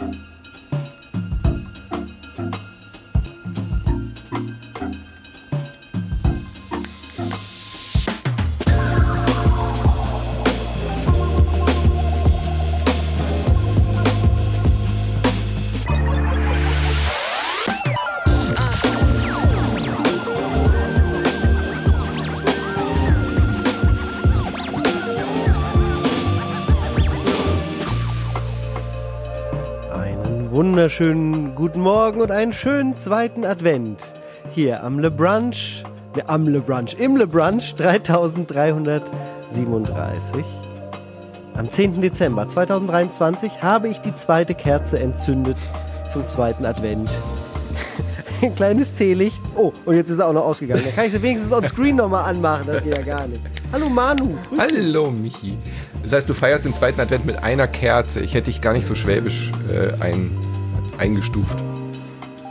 Einen wunderschönen guten Morgen und einen schönen zweiten Advent. Hier am Le Brunch, ne, am Le Brunch, im Le Brunch 3337. Am 10. Dezember 2023 habe ich die zweite Kerze entzündet zum zweiten Advent. Ein kleines Teelicht. Oh, und jetzt ist er auch noch ausgegangen. Da kann ich sie wenigstens on screen nochmal anmachen. Das geht ja gar nicht. Hallo Manu. Hallo Michi. Das heißt, du feierst den zweiten Advent mit einer Kerze. Ich hätte dich gar nicht so schwäbisch äh, ein, eingestuft.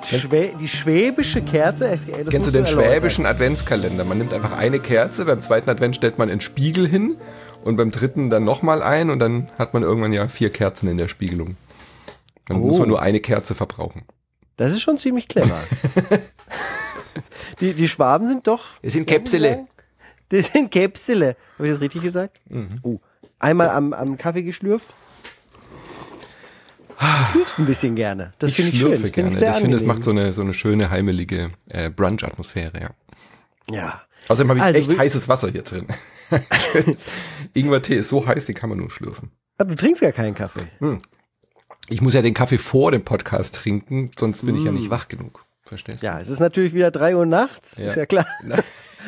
Schwä die schwäbische Kerze? Das Kennst du den schwäbischen Adventskalender? Man nimmt einfach eine Kerze, beim zweiten Advent stellt man einen Spiegel hin und beim dritten dann nochmal ein und dann hat man irgendwann ja vier Kerzen in der Spiegelung. Dann Oh. muss man nur eine Kerze verbrauchen. Das ist schon ziemlich clever. die, die Schwaben sind doch. Es sind Käpsele. Das sind Käpsele. Habe ich das richtig gesagt? Mhm. Oh. Einmal am, am Kaffee geschlürft. Du schlürfst ein bisschen gerne. Das finde ich schön. schlürfe Das gerne. ich sehr ich finde, es angenehm. macht so eine, so eine schöne, heimelige äh, Brunch-Atmosphäre, ja. Ja. Außerdem habe ich Also, echt heißes Wasser hier drin. Ingwertee ist so heiß, den kann man nur schlürfen. Aber du trinkst gar keinen Kaffee. Ich muss ja den Kaffee vor dem Podcast trinken, sonst bin ich ja Mm. nicht wach genug. Verstehst du? Ja, es ist natürlich wieder drei Uhr nachts. Ja. Ist ja klar.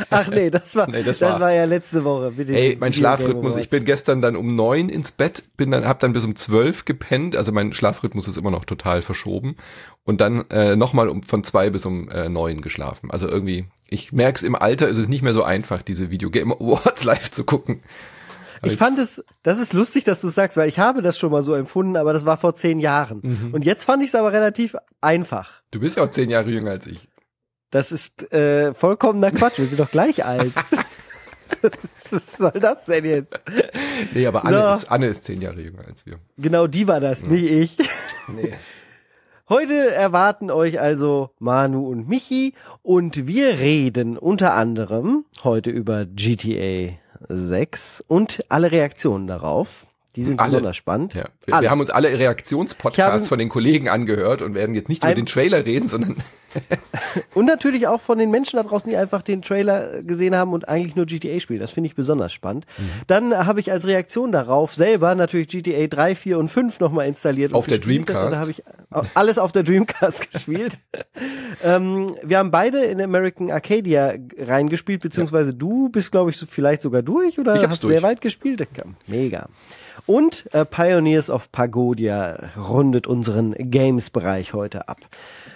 Ach nee, das war, Nee, das, das war, war- ja letzte Woche. Mit Ey, mein Schlafrhythmus, ich bin gestern dann um neun ins Bett, bin dann, hab dann bis um zwölf gepennt, also mein Schlafrhythmus ist immer noch total verschoben und dann äh, nochmal um, von zwei bis um äh, neun geschlafen. Also irgendwie, ich merk's im Alter ist es nicht mehr so einfach, diese Video Game Awards live zu gucken. Ich fand es, das ist lustig, dass du es sagst, weil ich habe das schon mal so empfunden, aber das war vor zehn Jahren. Mhm. Und jetzt fand ich es aber relativ einfach. Du bist ja auch zehn Jahre jünger als ich. Das ist äh, vollkommener Quatsch. Wir sind doch gleich alt. Was soll das denn jetzt? Nee, aber Anne, So. ist, Anne ist zehn Jahre jünger als wir. Genau die war das, nicht ich. Nee. Heute erwarten euch also Manu und Michi und wir reden unter anderem heute über GTA 6 und alle Reaktionen darauf. Die sind Alle. besonders spannend. Ja, wir, wir haben uns alle Reaktionspodcasts von den Kollegen angehört und werden jetzt nicht über den Trailer reden, sondern Und natürlich auch von den Menschen da draußen, die einfach den Trailer gesehen haben und eigentlich nur GTA spielen. Das finde ich besonders spannend. Mhm. Dann habe ich als Reaktion darauf selber natürlich GTA 3, 4 und 5 nochmal installiert. Auf der. Dreamcast. Da habe ich alles auf der Dreamcast gespielt. ähm, wir haben beide in American Arcadia reingespielt, beziehungsweise du bist, glaube ich, so, vielleicht sogar durch oder Ich hast durch. sehr weit gespielt. Mega. Und äh, Pioneers of Pagodia rundet unseren Games-Bereich heute ab.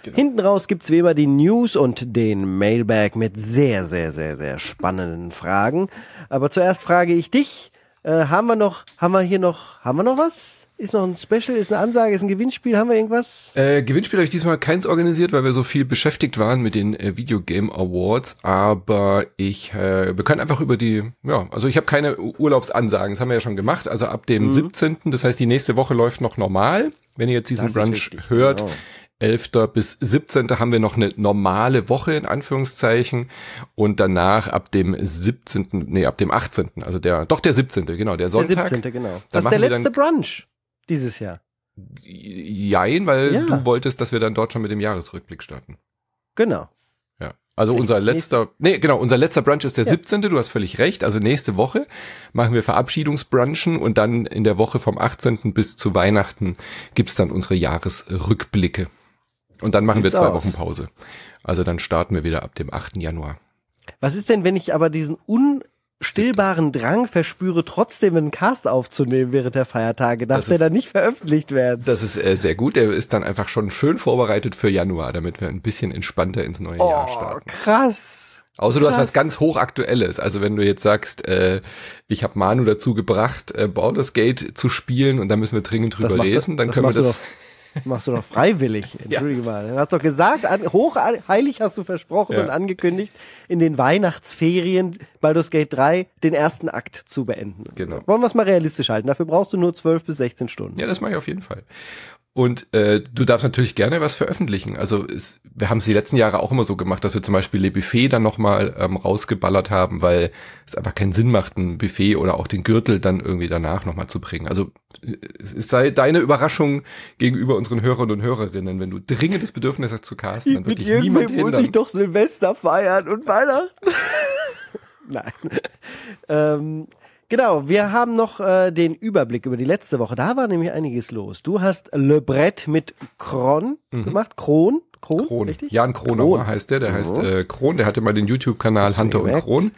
Genau. Hinten raus gibt's wie immer die News und den Mailbag mit sehr, sehr, sehr, sehr spannenden Fragen. Aber zuerst frage ich dich, äh, haben wir noch, haben wir hier noch, haben wir noch was? Ist noch ein Special, ist eine Ansage, ist ein Gewinnspiel, haben wir irgendwas? Äh, Gewinnspiel habe ich diesmal keins organisiert, weil wir so viel beschäftigt waren mit den äh, Video Game Awards. Aber ich, äh, wir können einfach über die, ja, also ich habe keine Urlaubsansagen, das haben wir ja schon gemacht. Also ab dem 17., das heißt, die nächste Woche läuft noch normal. Wenn ihr jetzt diesen Brunch hört, genau. 11. bis 17. haben wir noch eine normale Woche in Anführungszeichen und danach ab dem 17., nee, ab dem 18., also der, doch der 17., genau, der Sonntag. Der 17. genau. Da Das ist der letzte Brunch dieses Jahr. Jein, weil Ja. du wolltest, dass wir dann dort schon mit dem Jahresrückblick starten. Genau. Ja. Also unser letzter, nee, genau, unser letzter Brunch ist der Ja. 17. Du hast völlig recht. Also nächste Woche machen wir Verabschiedungsbrunchen und dann in der Woche vom 18. bis zu Weihnachten gibt's dann unsere Jahresrückblicke. Und dann machen Sieht's wir zwei aus. Wochen Pause. Also dann starten wir wieder ab dem 8. Januar. Was ist denn, wenn ich aber diesen unstillbaren Drang verspüre, trotzdem einen Cast aufzunehmen während der Feiertage? Darf Das der ist- dann nicht veröffentlicht werden? Das ist äh, sehr gut. Der ist dann einfach schon schön vorbereitet für Januar, damit wir ein bisschen entspannter ins neue Jahr Oh, starten. krass. Außer du hast Krass. was ganz hochaktuelles. Also wenn du jetzt sagst, äh, ich habe Manu dazu gebracht, äh, Baldur's Gate zu spielen und da müssen wir dringend drüber lesen, dann das können wir das. Machst du doch freiwillig. Entschuldige mal. Du hast doch gesagt, an, hochheilig hast du versprochen Ja. und angekündigt, in den Weihnachtsferien Baldur's Gate 3 den ersten Akt zu beenden. Genau. Wollen wir es mal realistisch halten? Dafür brauchst du nur 12 bis 16 Stunden. Ja, das mache ich auf jeden Fall. Und äh, du darfst natürlich gerne was veröffentlichen. Also es, wir haben es die letzten Jahre auch immer so gemacht, dass wir zum Beispiel Le Buffet dann nochmal ähm, rausgeballert haben, weil es einfach keinen Sinn macht, ein Buffet oder auch den Gürtel dann irgendwie danach nochmal zu bringen. Also es sei deine Überraschung gegenüber unseren Hörern und Hörerinnen, wenn du dringendes Bedürfnis hast zu casten, dann wird dich niemand hindern. muss ich doch Silvester feiern und Weihnachten. Nein. ähm, Genau, wir haben noch äh, den Überblick über die letzte Woche. Da war nämlich einiges los. Du hast Le Brett mit Kron mhm. gemacht. Kron? Kron, Kron. richtig? Jan Kronauer Kron. heißt der. Der mhm. heißt äh, Kron. Der hatte mal den YouTube-Kanal Hunter und Kron.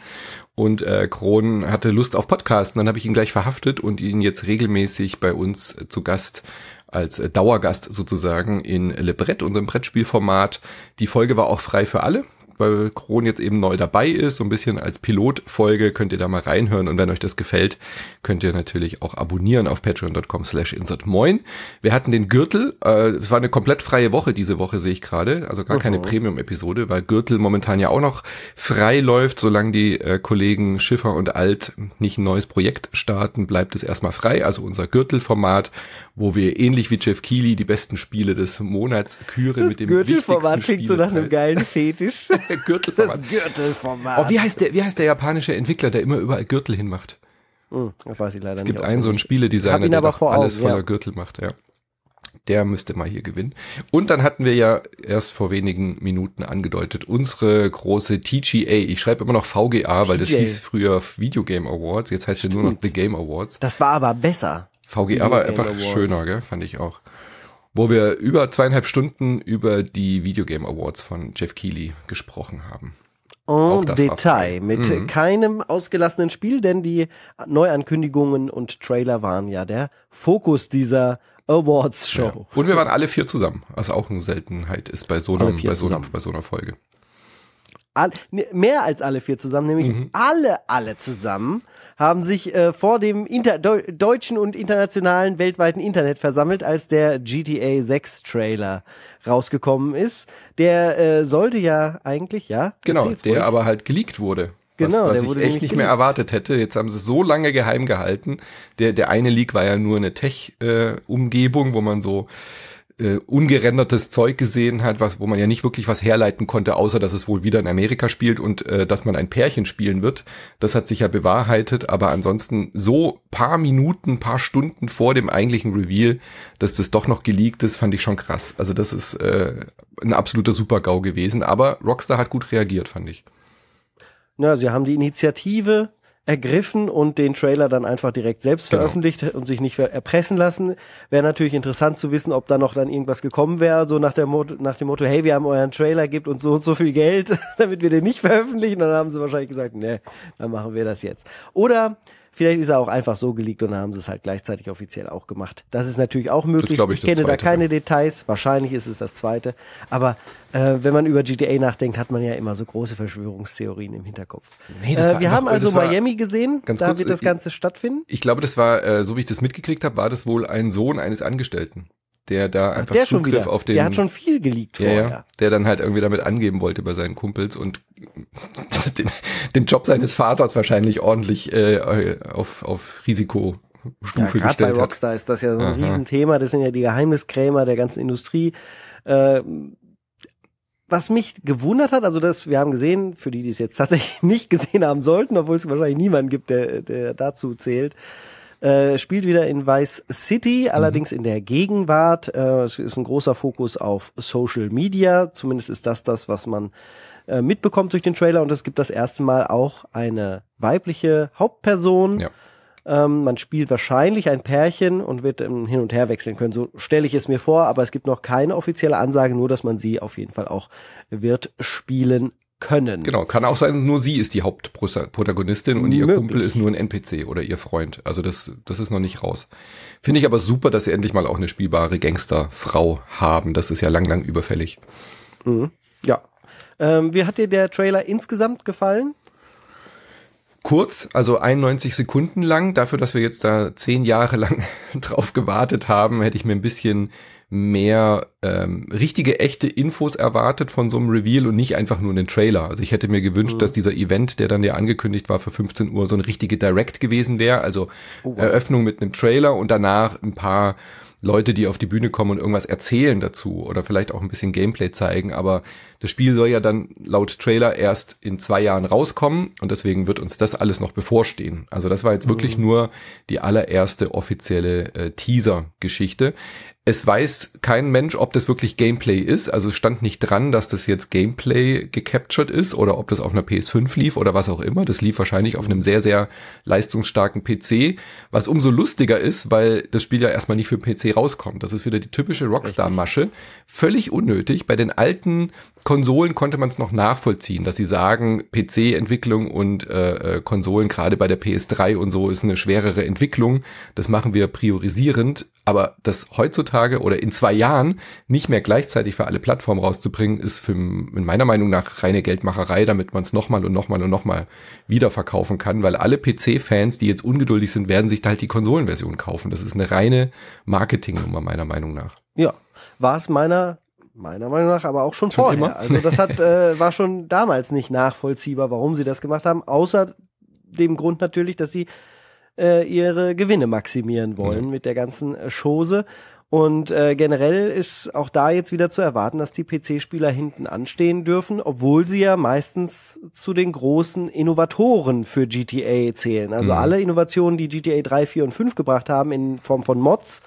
Und äh, Kron hatte Lust auf Podcasten. Dann habe ich ihn gleich verhaftet und ihn jetzt regelmäßig bei uns äh, zu Gast als äh, Dauergast sozusagen in Le Brett, unserem Brettspielformat. Die Folge war auch frei für alle weil Kron jetzt eben neu dabei ist, so ein bisschen als Pilotfolge, könnt ihr da mal reinhören und wenn euch das gefällt, könnt ihr natürlich auch abonnieren auf patreon.com slash insertmoin. Wir hatten den Gürtel, äh, es war eine komplett freie Woche diese Woche, sehe ich gerade, also gar -huh. keine Premium-Episode, weil Gürtel momentan ja auch noch frei läuft, solange die äh, Kollegen Schiffer und Alt nicht ein neues Projekt starten, bleibt es erstmal frei, also unser Gürtelformat, wo wir ähnlich wie Jeff Keighley die besten Spiele des Monats küren das mit dem Gürtelformat klingt so nach einem geilen Fetisch. Gürtelformat. Das Gürtelformat. Oh, wie heißt der, wie heißt der japanische Entwickler, der immer überall Gürtel hinmacht? Hm, das weiß ich leider nicht. Es gibt einen so einen Spieledesigner, der alles Augen, voller ja. Gürtel macht, ja. Der müsste mal hier gewinnen. Und dann hatten wir ja erst vor wenigen Minuten angedeutet, unsere große TGA. Ich schreibe immer noch VGA, TGA. weil das hieß früher Video Game Awards. Jetzt heißt es nur noch The Game Awards. Das war aber besser. VGA war einfach Awards. schöner, gell? fand ich auch wo wir über zweieinhalb Stunden über die Videogame Awards von Jeff Keighley gesprochen haben. En Detail, mit mhm. keinem ausgelassenen Spiel, denn die Neuankündigungen und Trailer waren ja der Fokus dieser Awards Show. Ja. Und wir waren alle vier zusammen, was auch eine Seltenheit ist bei so, einer, bei so, einer, bei so einer Folge. All, ne, mehr als alle vier zusammen, nämlich mhm. alle, alle zusammen haben sich äh, vor dem Inter deutschen und internationalen weltweiten Internet versammelt, als der GTA 6 Trailer rausgekommen ist. Der äh, sollte ja eigentlich, ja? Genau, der ruhig. aber halt geleakt wurde. Genau, was, was der wurde ich echt nicht mehr erwartet hätte. Jetzt haben sie es so lange geheim gehalten. Der, der eine Leak war ja nur eine Tech-Umgebung, äh, wo man so äh, ungerendertes Zeug gesehen hat, was, wo man ja nicht wirklich was herleiten konnte, außer dass es wohl wieder in Amerika spielt und äh, dass man ein Pärchen spielen wird. Das hat sich ja bewahrheitet, aber ansonsten so paar Minuten, paar Stunden vor dem eigentlichen Reveal, dass das doch noch geleakt ist, fand ich schon krass. Also das ist äh, ein absoluter Super-GAU gewesen, aber Rockstar hat gut reagiert, fand ich. Na, sie haben die Initiative ergriffen und den Trailer dann einfach direkt selbst genau. veröffentlicht und sich nicht erpressen lassen. Wäre natürlich interessant zu wissen, ob da noch dann irgendwas gekommen wäre, so nach, der Motto, nach dem Motto, hey, wir haben euren Trailer, gibt uns so und so viel Geld, damit wir den nicht veröffentlichen. Und dann haben sie wahrscheinlich gesagt, nee, dann machen wir das jetzt. Oder Vielleicht ist er auch einfach so geleakt und dann haben sie es halt gleichzeitig offiziell auch gemacht. Das ist natürlich auch möglich. Ich, ich kenne zweite, da keine ja. Details. Wahrscheinlich ist es das zweite. Aber äh, wenn man über GTA nachdenkt, hat man ja immer so große Verschwörungstheorien im Hinterkopf. Nee, äh, wir haben also Miami gesehen. da kurz, wird das Ganze ich, stattfinden. Ich glaube, das war, äh, so wie ich das mitgekriegt habe, war das wohl ein Sohn eines Angestellten der da einfach der Zugriff auf den. Der hat schon viel geleakt ja, vorher. Der dann halt irgendwie damit angeben wollte bei seinen Kumpels und den, den Job seines Vaters wahrscheinlich ordentlich äh, auf, auf Risiko Stufe ja, gestellt bei Rockstar hat. ist das ja so ein Aha. Riesenthema. Das sind ja die Geheimniskrämer der ganzen Industrie. Äh, was mich gewundert hat, also das, wir haben gesehen, für die, die es jetzt tatsächlich nicht gesehen haben sollten, obwohl es wahrscheinlich niemanden gibt, der, der dazu zählt, äh, spielt wieder in Vice City, mhm. allerdings in der Gegenwart. Äh, es ist ein großer Fokus auf Social Media. Zumindest ist das das, was man äh, mitbekommt durch den Trailer. Und es gibt das erste Mal auch eine weibliche Hauptperson. Ja. Ähm, man spielt wahrscheinlich ein Pärchen und wird ähm, hin und her wechseln können. So stelle ich es mir vor, aber es gibt noch keine offizielle Ansage, nur dass man sie auf jeden Fall auch wird spielen können. Genau, kann auch sein, nur sie ist die Hauptprotagonistin und ihr Möglich. Kumpel ist nur ein NPC oder ihr Freund. Also das, das ist noch nicht raus. Finde ich aber super, dass sie endlich mal auch eine spielbare Gangsterfrau haben. Das ist ja lang, lang überfällig. Mhm. Ja. Ähm, wie hat dir der Trailer insgesamt gefallen? kurz, also 91 Sekunden lang. Dafür, dass wir jetzt da zehn Jahre lang drauf gewartet haben, hätte ich mir ein bisschen mehr ähm, richtige, echte Infos erwartet von so einem Reveal und nicht einfach nur einen Trailer. Also ich hätte mir gewünscht, mhm. dass dieser Event, der dann ja angekündigt war für 15 Uhr, so eine richtige Direct gewesen wäre. Also oh, wow. Eröffnung mit einem Trailer und danach ein paar Leute, die auf die Bühne kommen und irgendwas erzählen dazu oder vielleicht auch ein bisschen Gameplay zeigen. Aber das Spiel soll ja dann laut Trailer erst in zwei Jahren rauskommen und deswegen wird uns das alles noch bevorstehen. Also das war jetzt mhm. wirklich nur die allererste offizielle äh, Teaser-Geschichte. Es weiß kein Mensch, ob das wirklich Gameplay ist. Also es stand nicht dran, dass das jetzt Gameplay gecaptured ist oder ob das auf einer PS5 lief oder was auch immer. Das lief wahrscheinlich auf einem sehr, sehr leistungsstarken PC, was umso lustiger ist, weil das Spiel ja erstmal nicht für PC rauskommt. Das ist wieder die typische Rockstar-Masche. Völlig unnötig. Bei den alten Konsolen konnte man es noch nachvollziehen, dass sie sagen, PC-Entwicklung und äh, äh, Konsolen, gerade bei der PS3 und so, ist eine schwerere Entwicklung. Das machen wir priorisierend. Aber das heutzutage oder in zwei Jahren nicht mehr gleichzeitig für alle Plattformen rauszubringen, ist für, in meiner Meinung nach reine Geldmacherei, damit man es nochmal und nochmal und nochmal wieder verkaufen kann, weil alle PC-Fans, die jetzt ungeduldig sind, werden sich da halt die Konsolenversion kaufen. Das ist eine reine Marketingnummer meiner Meinung nach. Ja, war es meiner meiner Meinung nach aber auch schon, schon vorher. Immer? Also das hat äh, war schon damals nicht nachvollziehbar, warum sie das gemacht haben, außer dem Grund natürlich, dass sie äh, ihre Gewinne maximieren wollen mhm. mit der ganzen äh, Chose. Und äh, generell ist auch da jetzt wieder zu erwarten, dass die PC-Spieler hinten anstehen dürfen, obwohl sie ja meistens zu den großen Innovatoren für GTA zählen. Also mhm. alle Innovationen, die GTA 3, 4 und 5 gebracht haben in Form von Mods,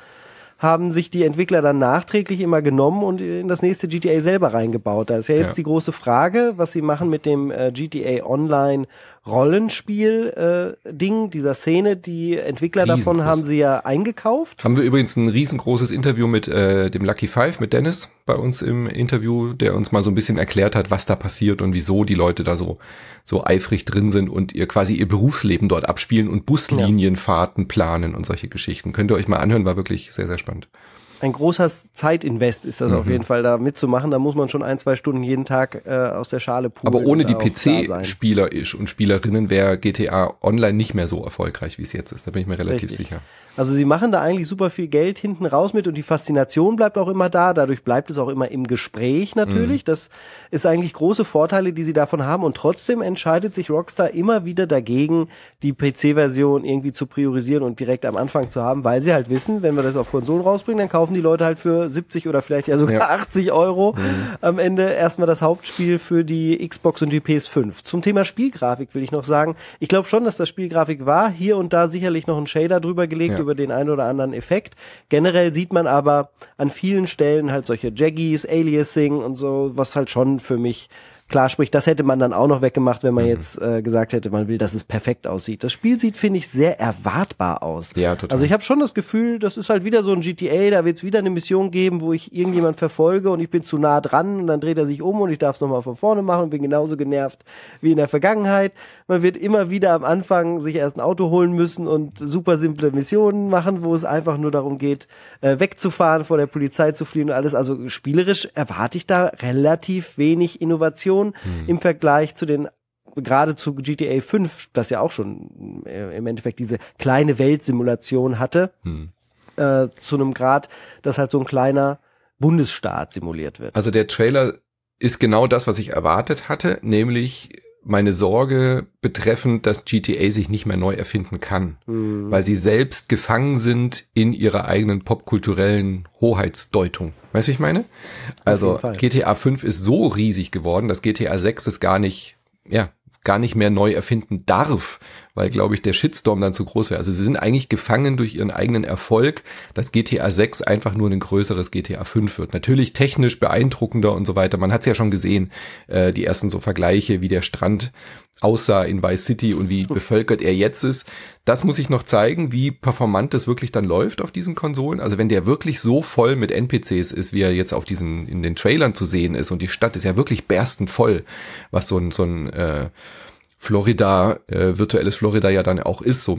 haben sich die Entwickler dann nachträglich immer genommen und in das nächste GTA selber reingebaut. Da ist ja jetzt ja. die große Frage, was sie machen mit dem äh, GTA Online Rollenspiel-Ding, äh, dieser Szene. Die Entwickler davon haben sie ja eingekauft. Haben wir übrigens ein riesengroßes Interview mit äh, dem Lucky Five, mit Dennis bei uns im Interview, der uns mal so ein bisschen erklärt hat, was da passiert und wieso die Leute da so, so eifrig drin sind und ihr quasi ihr Berufsleben dort abspielen und Buslinienfahrten planen und solche Geschichten. Könnt ihr euch mal anhören, war wirklich sehr, sehr spannend ein großer Zeitinvest ist das mhm. auf jeden Fall, da mitzumachen. Da muss man schon ein, zwei Stunden jeden Tag äh, aus der Schale poolen. Aber ohne die PC-Spieler und Spielerinnen wäre GTA Online nicht mehr so erfolgreich, wie es jetzt ist. Da bin ich mir relativ Richtig. sicher. Also sie machen da eigentlich super viel Geld hinten raus mit und die Faszination bleibt auch immer da. Dadurch bleibt es auch immer im Gespräch natürlich. Mhm. Das ist eigentlich große Vorteile, die sie davon haben. Und trotzdem entscheidet sich Rockstar immer wieder dagegen, die PC-Version irgendwie zu priorisieren und direkt am Anfang zu haben, weil sie halt wissen, wenn wir das auf Konsolen rausbringen, dann kaufen die Leute halt für 70 oder vielleicht ja sogar ja. 80 Euro mhm. am Ende erstmal das Hauptspiel für die Xbox und die PS5. Zum Thema Spielgrafik will ich noch sagen, ich glaube schon, dass das Spielgrafik war. Hier und da sicherlich noch ein Shader drüber gelegt. Ja über den einen oder anderen Effekt. Generell sieht man aber an vielen Stellen halt solche Jaggies, Aliasing und so, was halt schon für mich klar spricht. Das hätte man dann auch noch weggemacht, wenn man mhm. jetzt äh, gesagt hätte, man will, dass es perfekt aussieht. Das Spiel sieht, finde ich, sehr erwartbar aus. Ja, total. Also ich habe schon das Gefühl, das ist halt wieder so ein GTA, da wird es wieder eine Mission geben, wo ich irgendjemand verfolge und ich bin zu nah dran und dann dreht er sich um und ich darf es nochmal von vorne machen und bin genauso genervt wie in der Vergangenheit. Man wird immer wieder am Anfang sich erst ein Auto holen müssen und super simple Missionen machen, wo es einfach nur darum geht, äh, wegzufahren, vor der Polizei zu fliehen und alles. Also spielerisch erwarte ich da relativ wenig Innovation Innovation hm. im Vergleich zu den gerade zu GTA 5, das ja auch schon äh, im Endeffekt diese kleine Weltsimulation hatte, hm. äh, zu einem Grad, dass halt so ein kleiner Bundesstaat simuliert wird. Also der Trailer ist genau das, was ich erwartet hatte, nämlich meine Sorge betreffend, dass GTA sich nicht mehr neu erfinden kann, mhm. weil sie selbst gefangen sind in ihrer eigenen popkulturellen Hoheitsdeutung. Weißt du, ich meine? Also GTA 5 ist so riesig geworden, dass GTA 6 es gar nicht, ja, gar nicht mehr neu erfinden darf, weil, glaube ich, der Shitstorm dann zu groß wäre. Also sie sind eigentlich gefangen durch ihren eigenen Erfolg, dass GTA 6 einfach nur ein größeres GTA 5 wird. Natürlich technisch beeindruckender und so weiter. Man hat es ja schon gesehen, äh, die ersten so Vergleiche, wie der Strand aussah in Vice City und wie bevölkert er jetzt ist. Das muss ich noch zeigen, wie performant das wirklich dann läuft auf diesen Konsolen. Also wenn der wirklich so voll mit NPCs ist, wie er jetzt auf diesen, in den Trailern zu sehen ist und die Stadt ist ja wirklich berstend voll, was so ein, so ein äh, Florida, äh, virtuelles Florida ja dann auch ist. So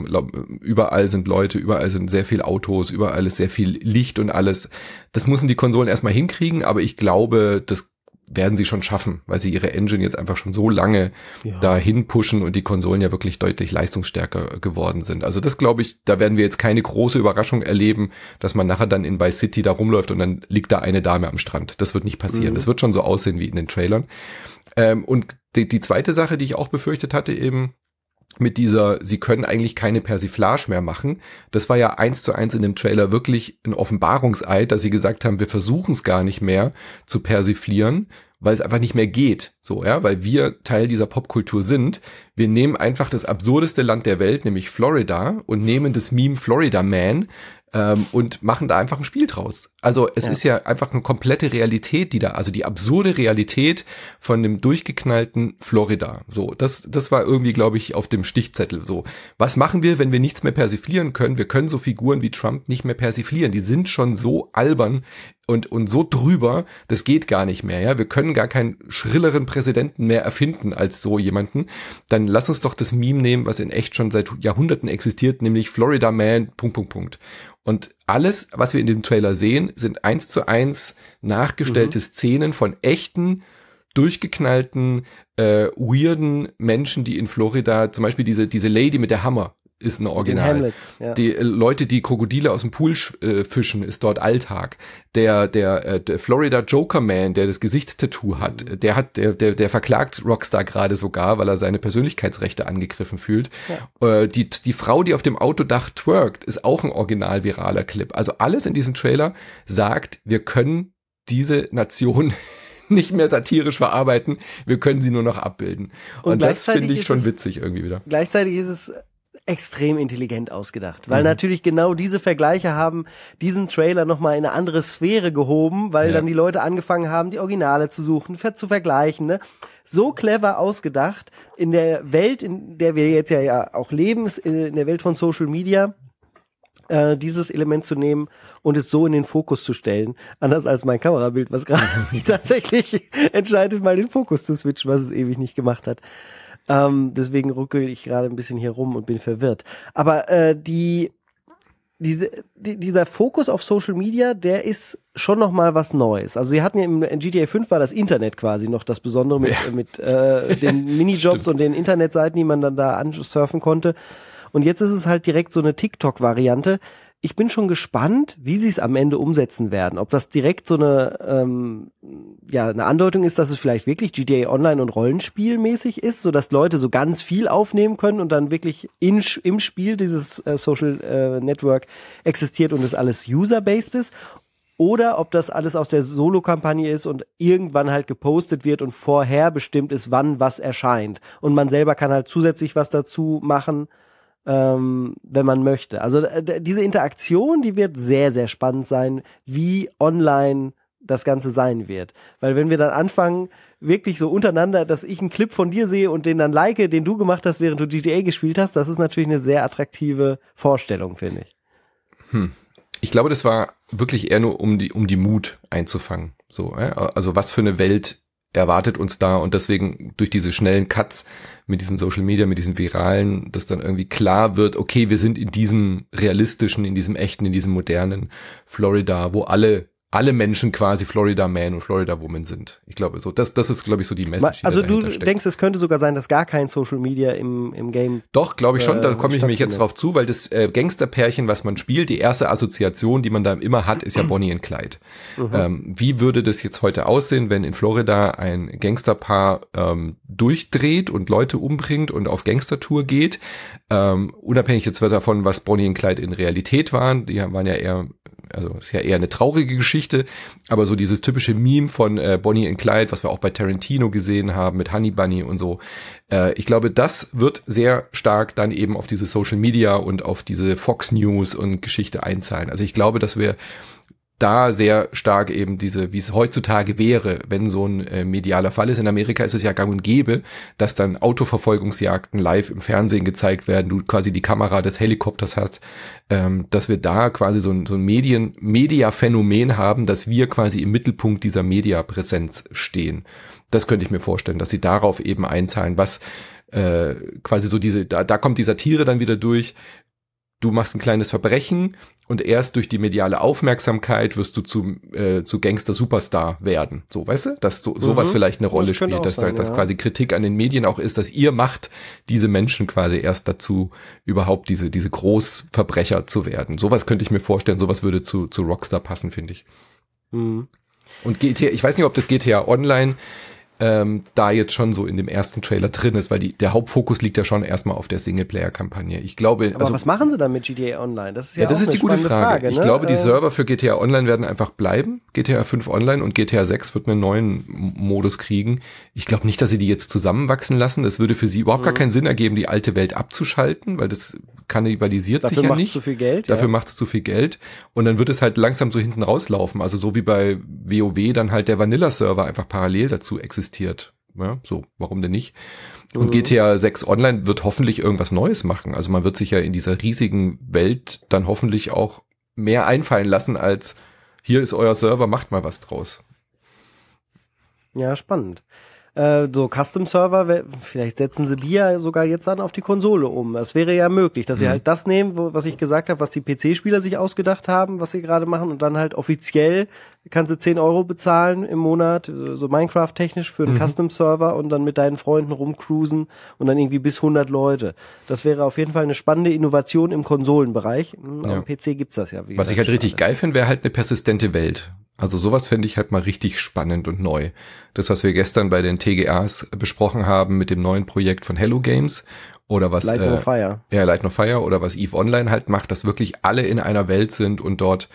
überall sind Leute, überall sind sehr viel Autos, überall ist sehr viel Licht und alles. Das müssen die Konsolen erstmal hinkriegen, aber ich glaube, das werden sie schon schaffen, weil sie ihre Engine jetzt einfach schon so lange ja. dahin pushen und die Konsolen ja wirklich deutlich leistungsstärker geworden sind. Also das glaube ich, da werden wir jetzt keine große Überraschung erleben, dass man nachher dann in Vice City da rumläuft und dann liegt da eine Dame am Strand. Das wird nicht passieren. Mhm. Das wird schon so aussehen wie in den Trailern. Ähm, und die, die zweite Sache, die ich auch befürchtet hatte eben, mit dieser, sie können eigentlich keine Persiflage mehr machen. Das war ja eins zu eins in dem Trailer wirklich ein Offenbarungseid, dass sie gesagt haben, wir versuchen es gar nicht mehr zu persiflieren, weil es einfach nicht mehr geht. So, ja, weil wir Teil dieser Popkultur sind. Wir nehmen einfach das absurdeste Land der Welt, nämlich Florida, und nehmen das Meme Florida Man ähm, und machen da einfach ein Spiel draus. Also es ja. ist ja einfach eine komplette Realität, die da, also die absurde Realität von dem durchgeknallten Florida. So, das, das war irgendwie, glaube ich, auf dem Stichzettel. So, was machen wir, wenn wir nichts mehr persiflieren können? Wir können so Figuren wie Trump nicht mehr persiflieren. Die sind schon so albern und, und so drüber, das geht gar nicht mehr, ja. Wir können gar keinen schrilleren Präsidenten mehr erfinden als so jemanden. Dann lass uns doch das Meme nehmen, was in echt schon seit Jahrhunderten existiert, nämlich Florida Man, Punkt, Punkt, Punkt. Und alles, was wir in dem Trailer sehen, sind eins zu eins nachgestellte mhm. Szenen von echten, durchgeknallten, äh, weirden Menschen, die in Florida, zum Beispiel diese, diese Lady mit der Hammer, ist ein Original. Hamlets, ja. Die äh, Leute, die Krokodile aus dem Pool äh, fischen, ist dort Alltag. Der, der, äh, der Florida Joker Man, der das Gesichtstattoo hat, mhm. der hat, der, der, der verklagt Rockstar gerade sogar, weil er seine Persönlichkeitsrechte angegriffen fühlt. Ja. Äh, die, die Frau, die auf dem Autodach twerkt, ist auch ein original viraler Clip. Also alles in diesem Trailer sagt, wir können diese Nation nicht mehr satirisch verarbeiten, wir können sie nur noch abbilden. Und, Und das finde ich schon witzig irgendwie wieder. Gleichzeitig ist es extrem intelligent ausgedacht, weil mhm. natürlich genau diese Vergleiche haben diesen Trailer nochmal in eine andere Sphäre gehoben, weil ja. dann die Leute angefangen haben, die Originale zu suchen, zu vergleichen. Ne? So clever ausgedacht in der Welt, in der wir jetzt ja, ja auch leben, in der Welt von Social Media, äh, dieses Element zu nehmen und es so in den Fokus zu stellen. Anders als mein Kamerabild, was gerade tatsächlich entscheidet, mal den Fokus zu switchen, was es ewig nicht gemacht hat. Ähm, deswegen ruckel ich gerade ein bisschen hier rum und bin verwirrt. Aber äh, die, diese, die, dieser Fokus auf Social Media, der ist schon noch mal was Neues. Also sie hatten ja im in GTA 5 war das Internet quasi noch das Besondere mit, ja. mit äh, den Minijobs und den Internetseiten, die man dann da ansurfen konnte. Und jetzt ist es halt direkt so eine TikTok-Variante, ich bin schon gespannt, wie sie es am Ende umsetzen werden. Ob das direkt so eine, ähm, ja, eine Andeutung ist, dass es vielleicht wirklich GTA Online und Rollenspielmäßig ist, so dass Leute so ganz viel aufnehmen können und dann wirklich in, im Spiel dieses äh, Social äh, Network existiert und es alles user-based ist. Oder ob das alles aus der Solo-Kampagne ist und irgendwann halt gepostet wird und vorher bestimmt ist, wann was erscheint. Und man selber kann halt zusätzlich was dazu machen ähm, wenn man möchte. Also äh, diese Interaktion, die wird sehr, sehr spannend sein, wie online das Ganze sein wird. Weil wenn wir dann anfangen, wirklich so untereinander, dass ich einen Clip von dir sehe und den dann like, den du gemacht hast, während du GTA gespielt hast, das ist natürlich eine sehr attraktive Vorstellung, finde ich. Hm. Ich glaube, das war wirklich eher nur, um die, um die Mut einzufangen. So, äh? also was für eine Welt erwartet uns da und deswegen durch diese schnellen Cuts mit diesem Social Media, mit diesen viralen, dass dann irgendwie klar wird, okay, wir sind in diesem realistischen, in diesem echten, in diesem modernen Florida, wo alle alle Menschen quasi Florida Man und Florida Woman sind. Ich glaube so, das, das ist, glaube ich, so die Message. Also du denkst, es könnte sogar sein, dass gar kein Social Media im, im Game. Doch, glaube ich schon, da äh, komme ich nämlich jetzt drauf zu, weil das äh, Gangsterpärchen, was man spielt, die erste Assoziation, die man da immer hat, ist ja Bonnie und Clyde. Mhm. Ähm, wie würde das jetzt heute aussehen, wenn in Florida ein Gangsterpaar ähm, durchdreht und Leute umbringt und auf Gangstertour geht? Ähm, unabhängig jetzt davon, was Bonnie und Clyde in Realität waren, die waren ja eher also ist ja eher eine traurige Geschichte, aber so dieses typische Meme von äh, Bonnie und Clyde, was wir auch bei Tarantino gesehen haben mit Honey Bunny und so. Äh, ich glaube, das wird sehr stark dann eben auf diese Social Media und auf diese Fox News und Geschichte einzahlen. Also ich glaube, dass wir da sehr stark eben diese, wie es heutzutage wäre, wenn so ein äh, medialer Fall ist. In Amerika ist es ja gang und gäbe, dass dann Autoverfolgungsjagden live im Fernsehen gezeigt werden, du quasi die Kamera des Helikopters hast, ähm, dass wir da quasi so ein, so ein Medien, Media-Phänomen haben, dass wir quasi im Mittelpunkt dieser Mediapräsenz stehen. Das könnte ich mir vorstellen, dass sie darauf eben einzahlen, was äh, quasi so diese, da, da kommt die Satire dann wieder durch, du machst ein kleines Verbrechen und erst durch die mediale Aufmerksamkeit wirst du zu, äh, zu Gangster-Superstar werden. So, weißt du? Dass so, sowas mhm. vielleicht eine Rolle das spielt, dass, sein, dass ja. quasi Kritik an den Medien auch ist, dass ihr macht diese Menschen quasi erst dazu, überhaupt diese, diese Großverbrecher zu werden. Sowas könnte ich mir vorstellen, sowas würde zu, zu Rockstar passen, finde ich. Mhm. Und GTA, ich weiß nicht, ob das GTA Online ähm, da jetzt schon so in dem ersten Trailer drin ist, weil die, der Hauptfokus liegt ja schon erstmal auf der Singleplayer-Kampagne. Ich glaube, Aber also was machen sie dann mit GTA Online? Das ist ja, ja, das auch ist eine die gute Frage. Frage ich ne? glaube, die Äh, Server für GTA Online werden einfach bleiben. GTA 5 Online und GTA 6 wird einen neuen Modus kriegen. Ich glaube nicht, dass sie die jetzt zusammenwachsen lassen. Das würde für sie überhaupt Mhm. gar keinen Sinn ergeben, die alte Welt abzuschalten, weil das kannibalisiert sich Dafür ja macht nicht. es zu viel Geld. Dafür ja. macht es zu viel Geld und dann wird es halt langsam so hinten rauslaufen. Also so wie bei WoW dann halt der Vanilla-Server einfach parallel dazu existiert. Ja, so, warum denn nicht? Und Mhm. GTA 6 Online wird hoffentlich irgendwas Neues machen. Also man wird sich ja in dieser riesigen Welt dann hoffentlich auch mehr einfallen lassen als hier ist euer Server, macht mal was draus. Ja, spannend. Äh, so Custom-Server, vielleicht setzen sie die ja sogar jetzt dann auf die Konsole um. Das wäre ja möglich, dass sie Mhm. halt das nehmen, wo, was ich gesagt habe, was die PC-Spieler sich ausgedacht haben, was sie gerade machen und dann halt offiziell kannst du 10 Euro bezahlen im Monat, äh, so Minecraft-technisch für einen Mhm. Custom-Server und dann mit deinen Freunden rumcruisen und dann irgendwie bis 100 Leute. Das wäre auf jeden Fall eine spannende Innovation im Konsolenbereich. Hm, Ja. Am PC gibt's das ja. Wie Was ich gesagt, halt richtig geil finde, wäre halt eine persistente Welt. Also sowas fände ich halt mal richtig spannend und neu. Das, was wir gestern bei den TGAs besprochen haben mit dem neuen Projekt von Hello Games oder was. Light No äh, Fire. ja, Light No Fire oder was EVE Online halt macht, dass wirklich alle in einer Welt sind und dort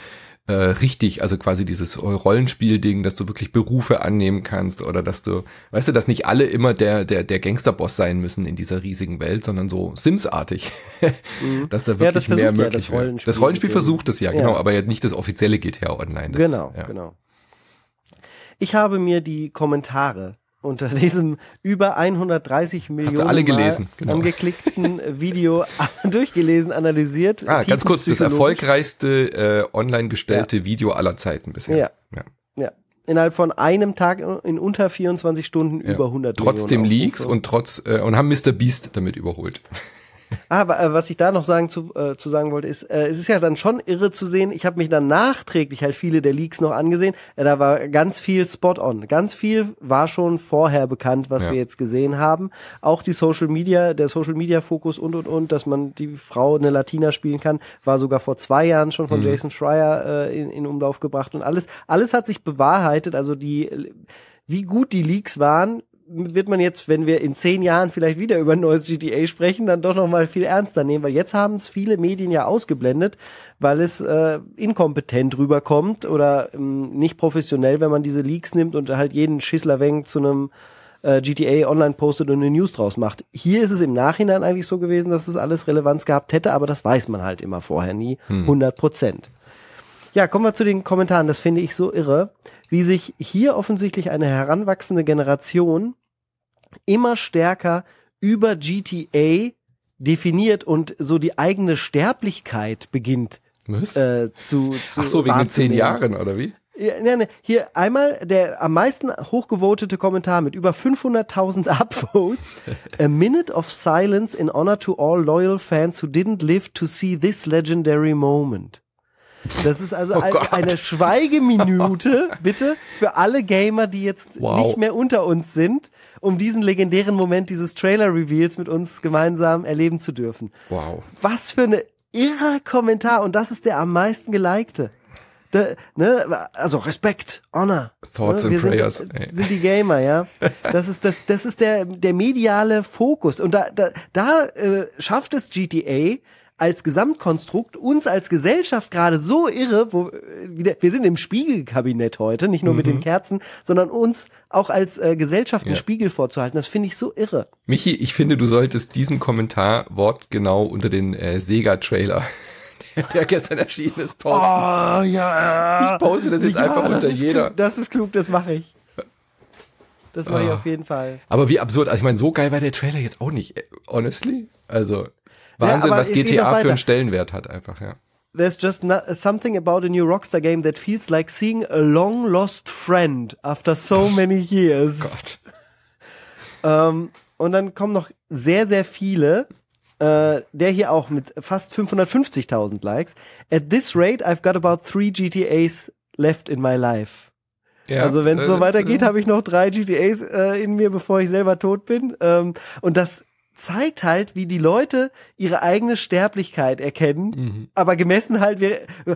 äh, richtig, also quasi dieses Rollenspiel-Ding, dass du wirklich Berufe annehmen kannst oder dass du, weißt du, dass nicht alle immer der, der, der Gangsterboss sein müssen in dieser riesigen Welt, sondern so Sims-artig. Mhm. dass da Ja, wirklich das mehr versucht ja möglich das. Rollenspiel Das Rollenspiel versucht es ja, Ja. genau, aber jetzt nicht das offizielle GTA Online. Das, genau, ja. genau. Ich habe mir die Kommentare unter diesem über 130 Millionen alle gelesen, genau. angeklickten Video durchgelesen, analysiert. Ah, ganz kurz, das erfolgreichste äh, online gestellte Video aller Zeiten bisher. Ja. ja. Ja. Innerhalb von einem Tag in unter 24 Stunden Ja. über 100 Trotzdem Millionen Leaks und trotz äh, und haben Mr. Beast damit überholt. Ah, wa- äh, was ich da noch sagen zu, äh, zu sagen wollte, ist, äh, es ist ja dann schon irre zu sehen. Ich habe mich dann nachträglich halt viele der Leaks noch angesehen. Äh, da war ganz viel Spot on. Ganz viel war schon vorher bekannt, was Ja. wir jetzt gesehen haben. Auch die Social Media, der Social Media Fokus und und und, dass man die Frau eine Latina spielen kann, war sogar vor zwei Jahren schon von Mhm. Jason Schreier äh, in, in Umlauf gebracht und alles, alles hat sich bewahrheitet. Also die, wie gut die Leaks waren, wird man jetzt, wenn wir in zehn Jahren vielleicht wieder über ein neues GTA sprechen, dann doch noch mal viel ernster nehmen, weil jetzt haben es viele Medien ja ausgeblendet, weil es äh, inkompetent rüberkommt oder ähm, nicht professionell, wenn man diese Leaks nimmt und halt jeden Schisslerweng zu einem äh, GTA online postet und eine News draus macht. Hier ist es im Nachhinein eigentlich so gewesen, dass es alles Relevanz gehabt hätte, aber das weiß man halt immer vorher nie, 100 Prozent. Ja, kommen wir zu den Kommentaren. Das finde ich so irre, wie sich hier offensichtlich eine heranwachsende Generation immer stärker über GTA definiert und so die eigene Sterblichkeit beginnt äh, zu, zu Ach so, wegen den zehn. Jahren, oder wie? Ja, ne, ne, hier einmal der am meisten hochgevotete Kommentar mit über 500.000 Upvotes. A minute of silence in honor to all loyal fans who didn't live to see this legendary moment. Das ist also Oh ein, eine Schweigeminute, bitte, für alle Gamer, die jetzt Wow. nicht mehr unter uns sind, um diesen legendären Moment dieses Trailer-Reveals mit uns gemeinsam erleben zu dürfen. Wow. Was für eine irrer Kommentar und das ist der am meisten gelikte. Da, ne, also Respekt, Honor. Thoughts ne, and prayers, Sind, sind die Gamer, ja. Das ist das, das ist der der mediale Fokus und da da, da äh, schafft es GTA als Gesamtkonstrukt uns als Gesellschaft gerade so irre, wo äh, wir sind im Spiegelkabinett heute, nicht nur mit den Kerzen, sondern uns auch als äh, Gesellschaft einen Mhm. Ja. Spiegel vorzuhalten. Das finde ich so irre. Michi, ich finde, du solltest diesen Kommentar wortgenau unter den äh, Sega-Trailer, der, gestern erschienen ist, posten. Oh ja. Ich poste das jetzt einfach das unter jeder. Klug, das ist klug, das mache ich. Das mache ich Ah. auf jeden Fall. Aber wie absurd, also ich meine, so geil war der Trailer jetzt auch nicht, äh, honestly. Also, Wahnsinn, aber was GTA für einen Stellenwert hat einfach, ja. There's just not, something about a new Rockstar game that feels like seeing a long lost friend after so many years. Gott. Ähm, und dann kommen noch sehr, sehr viele. Äh, der hier auch mit fast 550.000 Likes. At this rate, I've got about three GTAs left in my life. Ja, also wenn es so äh, weitergeht, äh, habe ich noch drei GTAs äh, in mir, bevor ich selber tot bin. Ähm, und das zeigt halt, wie die Leute ihre eigene Sterblichkeit erkennen, Mhm. aber gemessen halt, wie,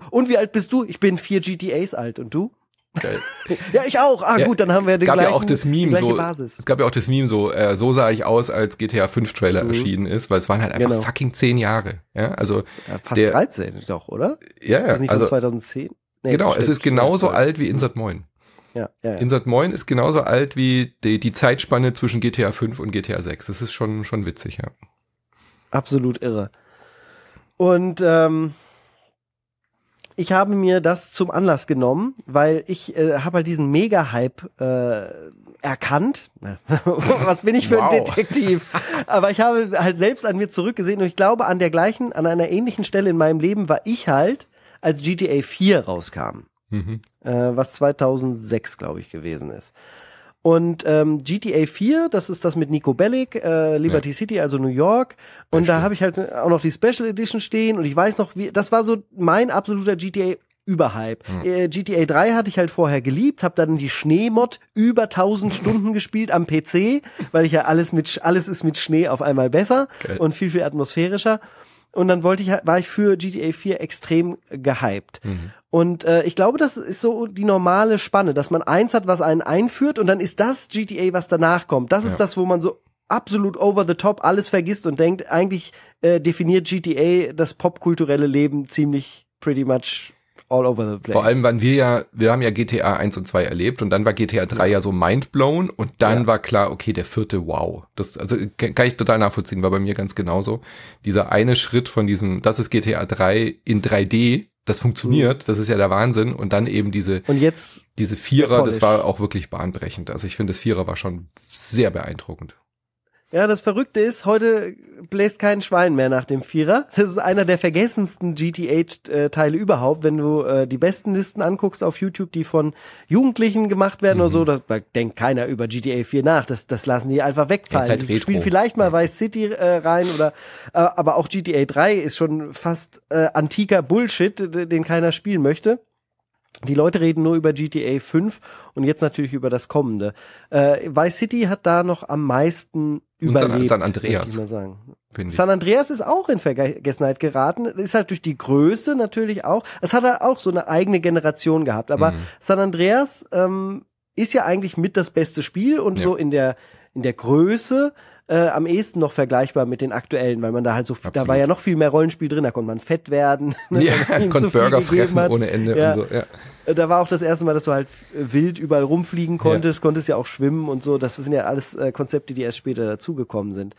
und wie alt bist du? Ich bin vier GTAs alt und du? Ja, ich auch. Ah, Ja, gut, dann haben wir den gleichen, ja auch das Meme gleiche so, Basis. es gab ja auch das Meme so, äh, so sah ich aus, als GTA 5 Trailer erschienen ist, weil es waren halt einfach Mhm. Genau. fucking zehn Jahre. Ja, also Ja, fast der- 13 doch, oder? ja, Ist ja das nicht also von 2010? Nee, genau, stimmt, es ist genauso alt wie Insert Moin. Ja, ja, ja. Insert Moin ist genauso alt wie die, die Zeitspanne zwischen GTA 5 und GTA 6. Das ist schon schon witzig, ja. absolut irre. Und ähm, ich habe mir das zum Anlass genommen, weil ich äh, habe halt diesen Mega-Hype äh, erkannt. Was bin ich für ein Wow. Detektiv? Aber ich habe halt selbst an mir zurückgesehen und ich glaube, an der gleichen, an einer ähnlichen Stelle in meinem Leben war ich halt, als GTA 4 rauskam Mhm. äh, was 2006, glaube ich, gewesen ist. Und ähm, GTA 4, das ist das mit Nico Bellic, äh, Liberty City, also New York. Und da habe ich halt auch noch die Special Edition stehen. Und ich weiß noch, wie, das war so mein absoluter GTA Überhype. Äh, GTA 3 hatte ich halt vorher geliebt, habe dann die Schneemod über 1000 Stunden gespielt am PC, weil ich ja alles mit alles ist mit Schnee auf einmal besser Geil. und viel viel atmosphärischer. Und dann wollte ich war ich für GTA 4 extrem gehypt. Und äh, ich glaube, das ist so die normale Spanne, dass man eins hat, was einen einführt und dann ist das GTA, was danach kommt. Das ist Ja. das, wo man so absolut over the top alles vergisst und denkt, eigentlich äh, definiert GTA das popkulturelle Leben ziemlich pretty much all over the place. Vor allem waren wir ja, wir haben ja GTA 1 und 2 erlebt und dann war GTA 3 ja so mindblown und dann Ja. war klar, okay, der vierte, wow. Das, also kann ich total nachvollziehen, war bei mir ganz genauso. Dieser eine Schritt von diesem, das ist GTA 3 in 3D, das Mhm. funktioniert, das ist ja der Wahnsinn und dann eben diese, und jetzt diese Vierer, das war auch wirklich bahnbrechend. Also ich finde, das Vierer war schon sehr beeindruckend. Ja, das Verrückte ist, heute bläst kein Schwein mehr nach dem Vierer. Das ist einer der vergessensten GTA-Teile überhaupt. Wenn du äh, die besten Listen anguckst auf YouTube, die von Jugendlichen gemacht werden oder Mhm. so, da, da denkt keiner über GTA 4 nach. Das, das lassen die einfach wegfallen. Halt die spielen vielleicht mal Vice City äh, rein oder äh, aber auch GTA 3 ist schon fast äh, antiker Bullshit, den keiner spielen möchte. Die Leute reden nur über GTA 5 und jetzt natürlich über das kommende. Äh, Vice City hat da noch am meisten Und San- überlebt. San Andreas. Ich mal sagen. Ich. San Andreas ist auch in Vergessenheit geraten. Ist halt durch die Größe natürlich auch. Es hat halt auch so eine eigene Generation gehabt. Aber Mhm. San Andreas ähm, ist ja eigentlich mit das beste Spiel und Ja. so in der in der Größe äh, am ehesten noch vergleichbar mit den aktuellen, weil man da halt so, da Absolut. war ja noch viel mehr Rollenspiel drin, da konnte man fett werden. ne, Ja, konnte so Burger fressen hat. ohne Ende Ja. und so, ja. Da war auch das erste Mal, dass du halt wild überall rumfliegen konntest, konntest ja auch schwimmen und so. Das sind ja alles äh, Konzepte, die erst später dazugekommen sind.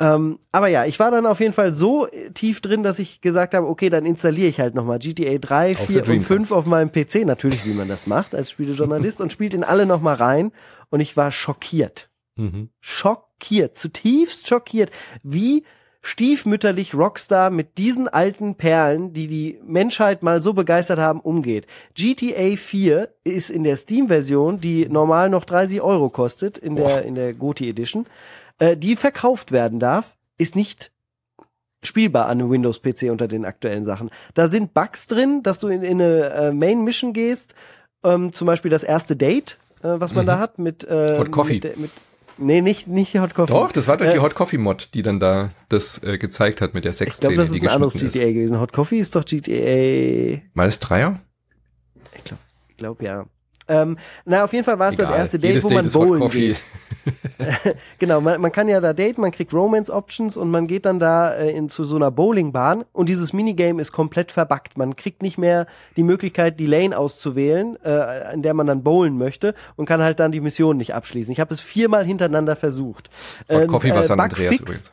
Ähm, aber ja, ich war dann auf jeden Fall so äh, tief drin, dass ich gesagt habe, okay, dann installiere ich halt nochmal GTA 3, Auf 4 der und Dreamcast. 5 auf meinem PC, natürlich, wie man das macht als Spielejournalist und spielt in alle nochmal rein und ich war schockiert. Mhm. Schockiert, zutiefst schockiert, wie stiefmütterlich Rockstar mit diesen alten Perlen, die die Menschheit mal so begeistert haben, umgeht. GTA 4 ist in der Steam-Version, die normal noch 30 Euro kostet, in der, in der GOTY Edition, äh, die verkauft werden darf, ist nicht spielbar an einem Windows-PC unter den aktuellen Sachen. Da sind Bugs drin, dass du in, in eine äh, Main-Mission gehst, ähm, zum Beispiel das erste Date, äh, was man da hat mit, äh, Mhm. Hot Coffee. Mit, mit, nee, nicht, nicht Hot Coffee. Doch, das war doch die Äh, Hot Coffee Mod, die dann da das äh, gezeigt hat mit der Ich Sexszene, glaube, das die ist ein anderes GTA gewesen. Hot Coffee ist doch GTA. Mal das Dreier? Ich glaube, ich glaub, ja. Ähm, na, auf jeden Fall war es das erste Date, Jedes wo Date man ist Hot bowlen Coffee. geht. Genau, man, man kann ja da daten, man kriegt Romance-Options und man geht dann da äh, in, zu so einer Bowlingbahn und dieses Minigame ist komplett verbuggt. Man kriegt nicht mehr die Möglichkeit, die Lane auszuwählen, äh, in der man dann bowlen möchte und kann halt dann die Mission nicht abschließen. Ich habe es viermal hintereinander versucht. Ähm, Coffee war äh, San Andreas übrigens.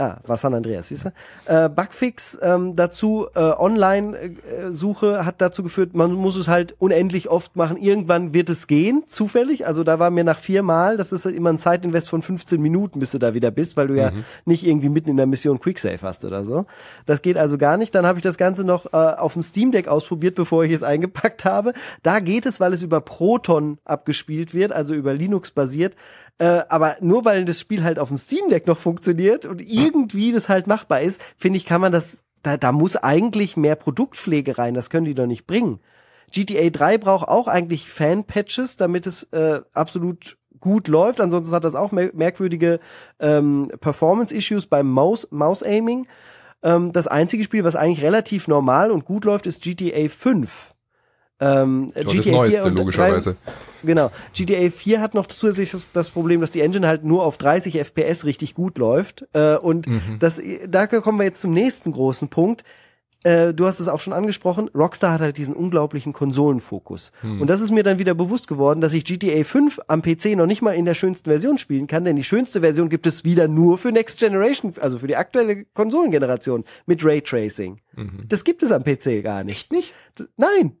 Ah, war San Andreas, siehst du? Äh, Bugfix ähm, dazu, äh, Online-Suche hat dazu geführt, man muss es halt unendlich oft machen. Irgendwann wird es gehen, zufällig. Also da war mir nach viermal, das ist halt immer ein Zeitinvest von 15 Minuten, bis du da wieder bist, weil du ja nicht irgendwie mitten in der Mission Quicksave hast oder so. Das geht also gar nicht. Dann habe ich das Ganze noch äh, auf dem Steam Deck ausprobiert, bevor ich es eingepackt habe. Da geht es, weil es über Proton abgespielt wird, also über Linux basiert. Äh, aber nur weil das Spiel halt auf dem Steam Deck noch funktioniert und irgendwie das halt machbar ist, finde ich, kann man das, da, da muss eigentlich mehr Produktpflege rein. Das können die doch nicht bringen. GTA 3 braucht auch eigentlich Fan-Patches, damit es äh, absolut gut läuft. Ansonsten hat das auch mer merkwürdige ähm, Performance-Issues beim Mouse- Mouse-Aiming. ähm, das einzige Spiel, was eigentlich relativ normal und gut läuft, ist GTA 5. Ähm, ja, GTA das Neueste, 4 und logischerweise. 3, genau. GTA 4 hat noch zusätzlich das, das, Problem, dass die Engine halt nur auf 30 FPS richtig gut läuft. Äh, und mhm. das, da kommen wir jetzt zum nächsten großen Punkt. Äh, du hast es auch schon angesprochen, Rockstar hat halt diesen unglaublichen Konsolenfokus. Hm. Und das ist mir dann wieder bewusst geworden, dass ich GTA 5 am PC noch nicht mal in der schönsten Version spielen kann, denn die schönste Version gibt es wieder nur für Next Generation, also für die aktuelle Konsolengeneration mit Raytracing. Mhm. Das gibt es am PC gar nicht. Echt nicht? Nein.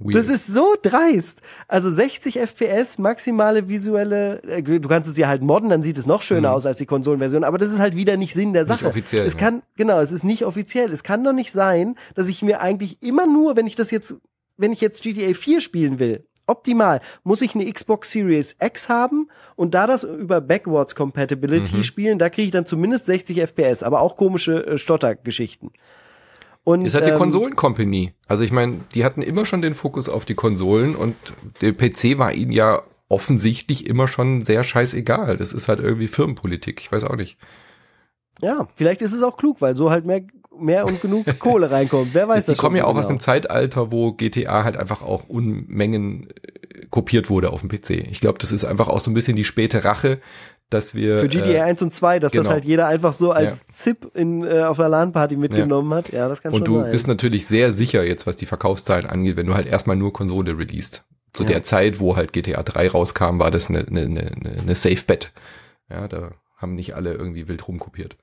Weird. Das ist so dreist. Also 60 FPS, maximale visuelle, äh, du kannst es ja halt modden, dann sieht es noch schöner mhm. aus als die Konsolenversion, aber das ist halt wieder nicht Sinn der Sache. Nicht offiziell. Es kann, genau, es ist nicht offiziell. Es kann doch nicht sein, dass ich mir eigentlich immer nur, wenn ich das jetzt, wenn ich jetzt GTA 4 spielen will, optimal, muss ich eine Xbox Series X haben und da das über Backwards Compatibility mhm. spielen, da kriege ich dann zumindest 60 FPS, aber auch komische äh, Stottergeschichten. Und, ist halt die ähm, Konsolen-Company. Also ich meine, die hatten immer schon den Fokus auf die Konsolen und der PC war ihnen ja offensichtlich immer schon sehr scheißegal. Das ist halt irgendwie Firmenpolitik. Ich weiß auch nicht. Ja, vielleicht ist es auch klug, weil so halt mehr, mehr und genug Kohle reinkommt. Wer weiß das? Die kommen ja auch genau. aus einem Zeitalter, wo GTA halt einfach auch Unmengen äh, kopiert wurde auf dem PC. Ich glaube, das ist einfach auch so ein bisschen die späte Rache dass wir. Für GTA äh, 1 und 2, dass genau. das halt jeder einfach so als ja. Zip in, äh, auf der LAN-Party mitgenommen ja. hat. Ja, das kann und schon sein. Und du bist natürlich sehr sicher jetzt, was die Verkaufszahlen angeht, wenn du halt erstmal nur Konsole releast. Zu ja. der Zeit, wo halt GTA 3 rauskam, war das eine, eine, eine, eine Safe Bet. Ja, da haben nicht alle irgendwie wild rumkopiert.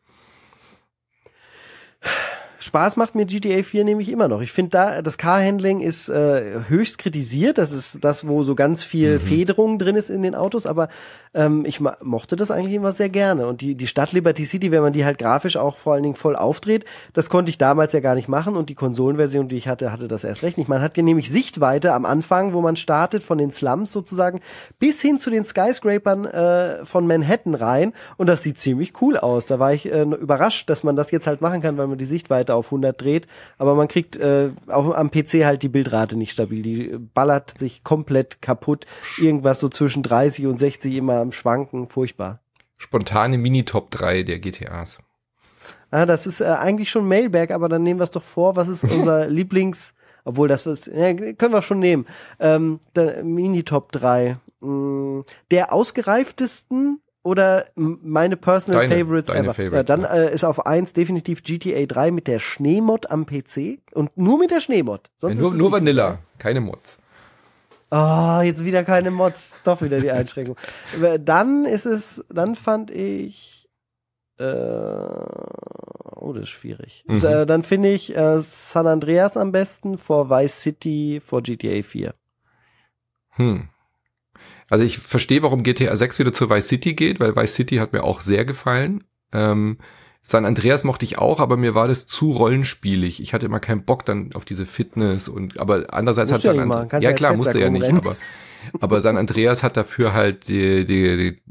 Spaß macht mir GTA 4 nämlich immer noch. Ich finde da, das Car-Handling ist äh, höchst kritisiert. Das ist das, wo so ganz viel mhm. Federung drin ist in den Autos, aber ähm, ich mochte das eigentlich immer sehr gerne. Und die, die Stadt Liberty City, wenn man die halt grafisch auch vor allen Dingen voll aufdreht, das konnte ich damals ja gar nicht machen und die Konsolenversion, die ich hatte, hatte das erst recht nicht. Man hat nämlich Sichtweite am Anfang, wo man startet, von den Slums sozusagen, bis hin zu den Skyscrapern äh, von Manhattan rein und das sieht ziemlich cool aus. Da war ich äh, überrascht, dass man das jetzt halt machen kann, weil man die Sichtweite auf 100 dreht, aber man kriegt äh, auf, am PC halt die Bildrate nicht stabil. Die ballert sich komplett kaputt. Irgendwas so zwischen 30 und 60 immer am Schwanken, furchtbar. Spontane Mini-Top 3 der GTAs. Ah, das ist äh, eigentlich schon Mailback, aber dann nehmen wir es doch vor. Was ist unser Lieblings, obwohl das was, ja, können wir schon nehmen. Ähm, der Mini-Top 3. Mm, der ausgereiftesten oder meine Personal deine, Favorites deine ever. Favorites, ja, dann ja. Äh, ist auf eins definitiv GTA 3 mit der Schneemod am PC und nur mit der Schneemod. Sonst ja, nur nur Vanilla, so. keine Mods. Oh, jetzt wieder keine Mods, doch wieder die Einschränkung. dann ist es, dann fand ich, äh, oh, das ist schwierig. Mhm. So, äh, dann finde ich äh, San Andreas am besten vor Vice City, vor GTA 4. Hm. Also ich verstehe, warum GTA 6 wieder zu Vice City geht, weil Vice City hat mir auch sehr gefallen. Ähm, San Andreas mochte ich auch, aber mir war das zu rollenspielig. Ich hatte immer keinen Bock dann auf diese Fitness und aber andererseits hat San Andreas ja, ja klar musste ja nicht, aber aber San Andreas hat dafür halt die, die, die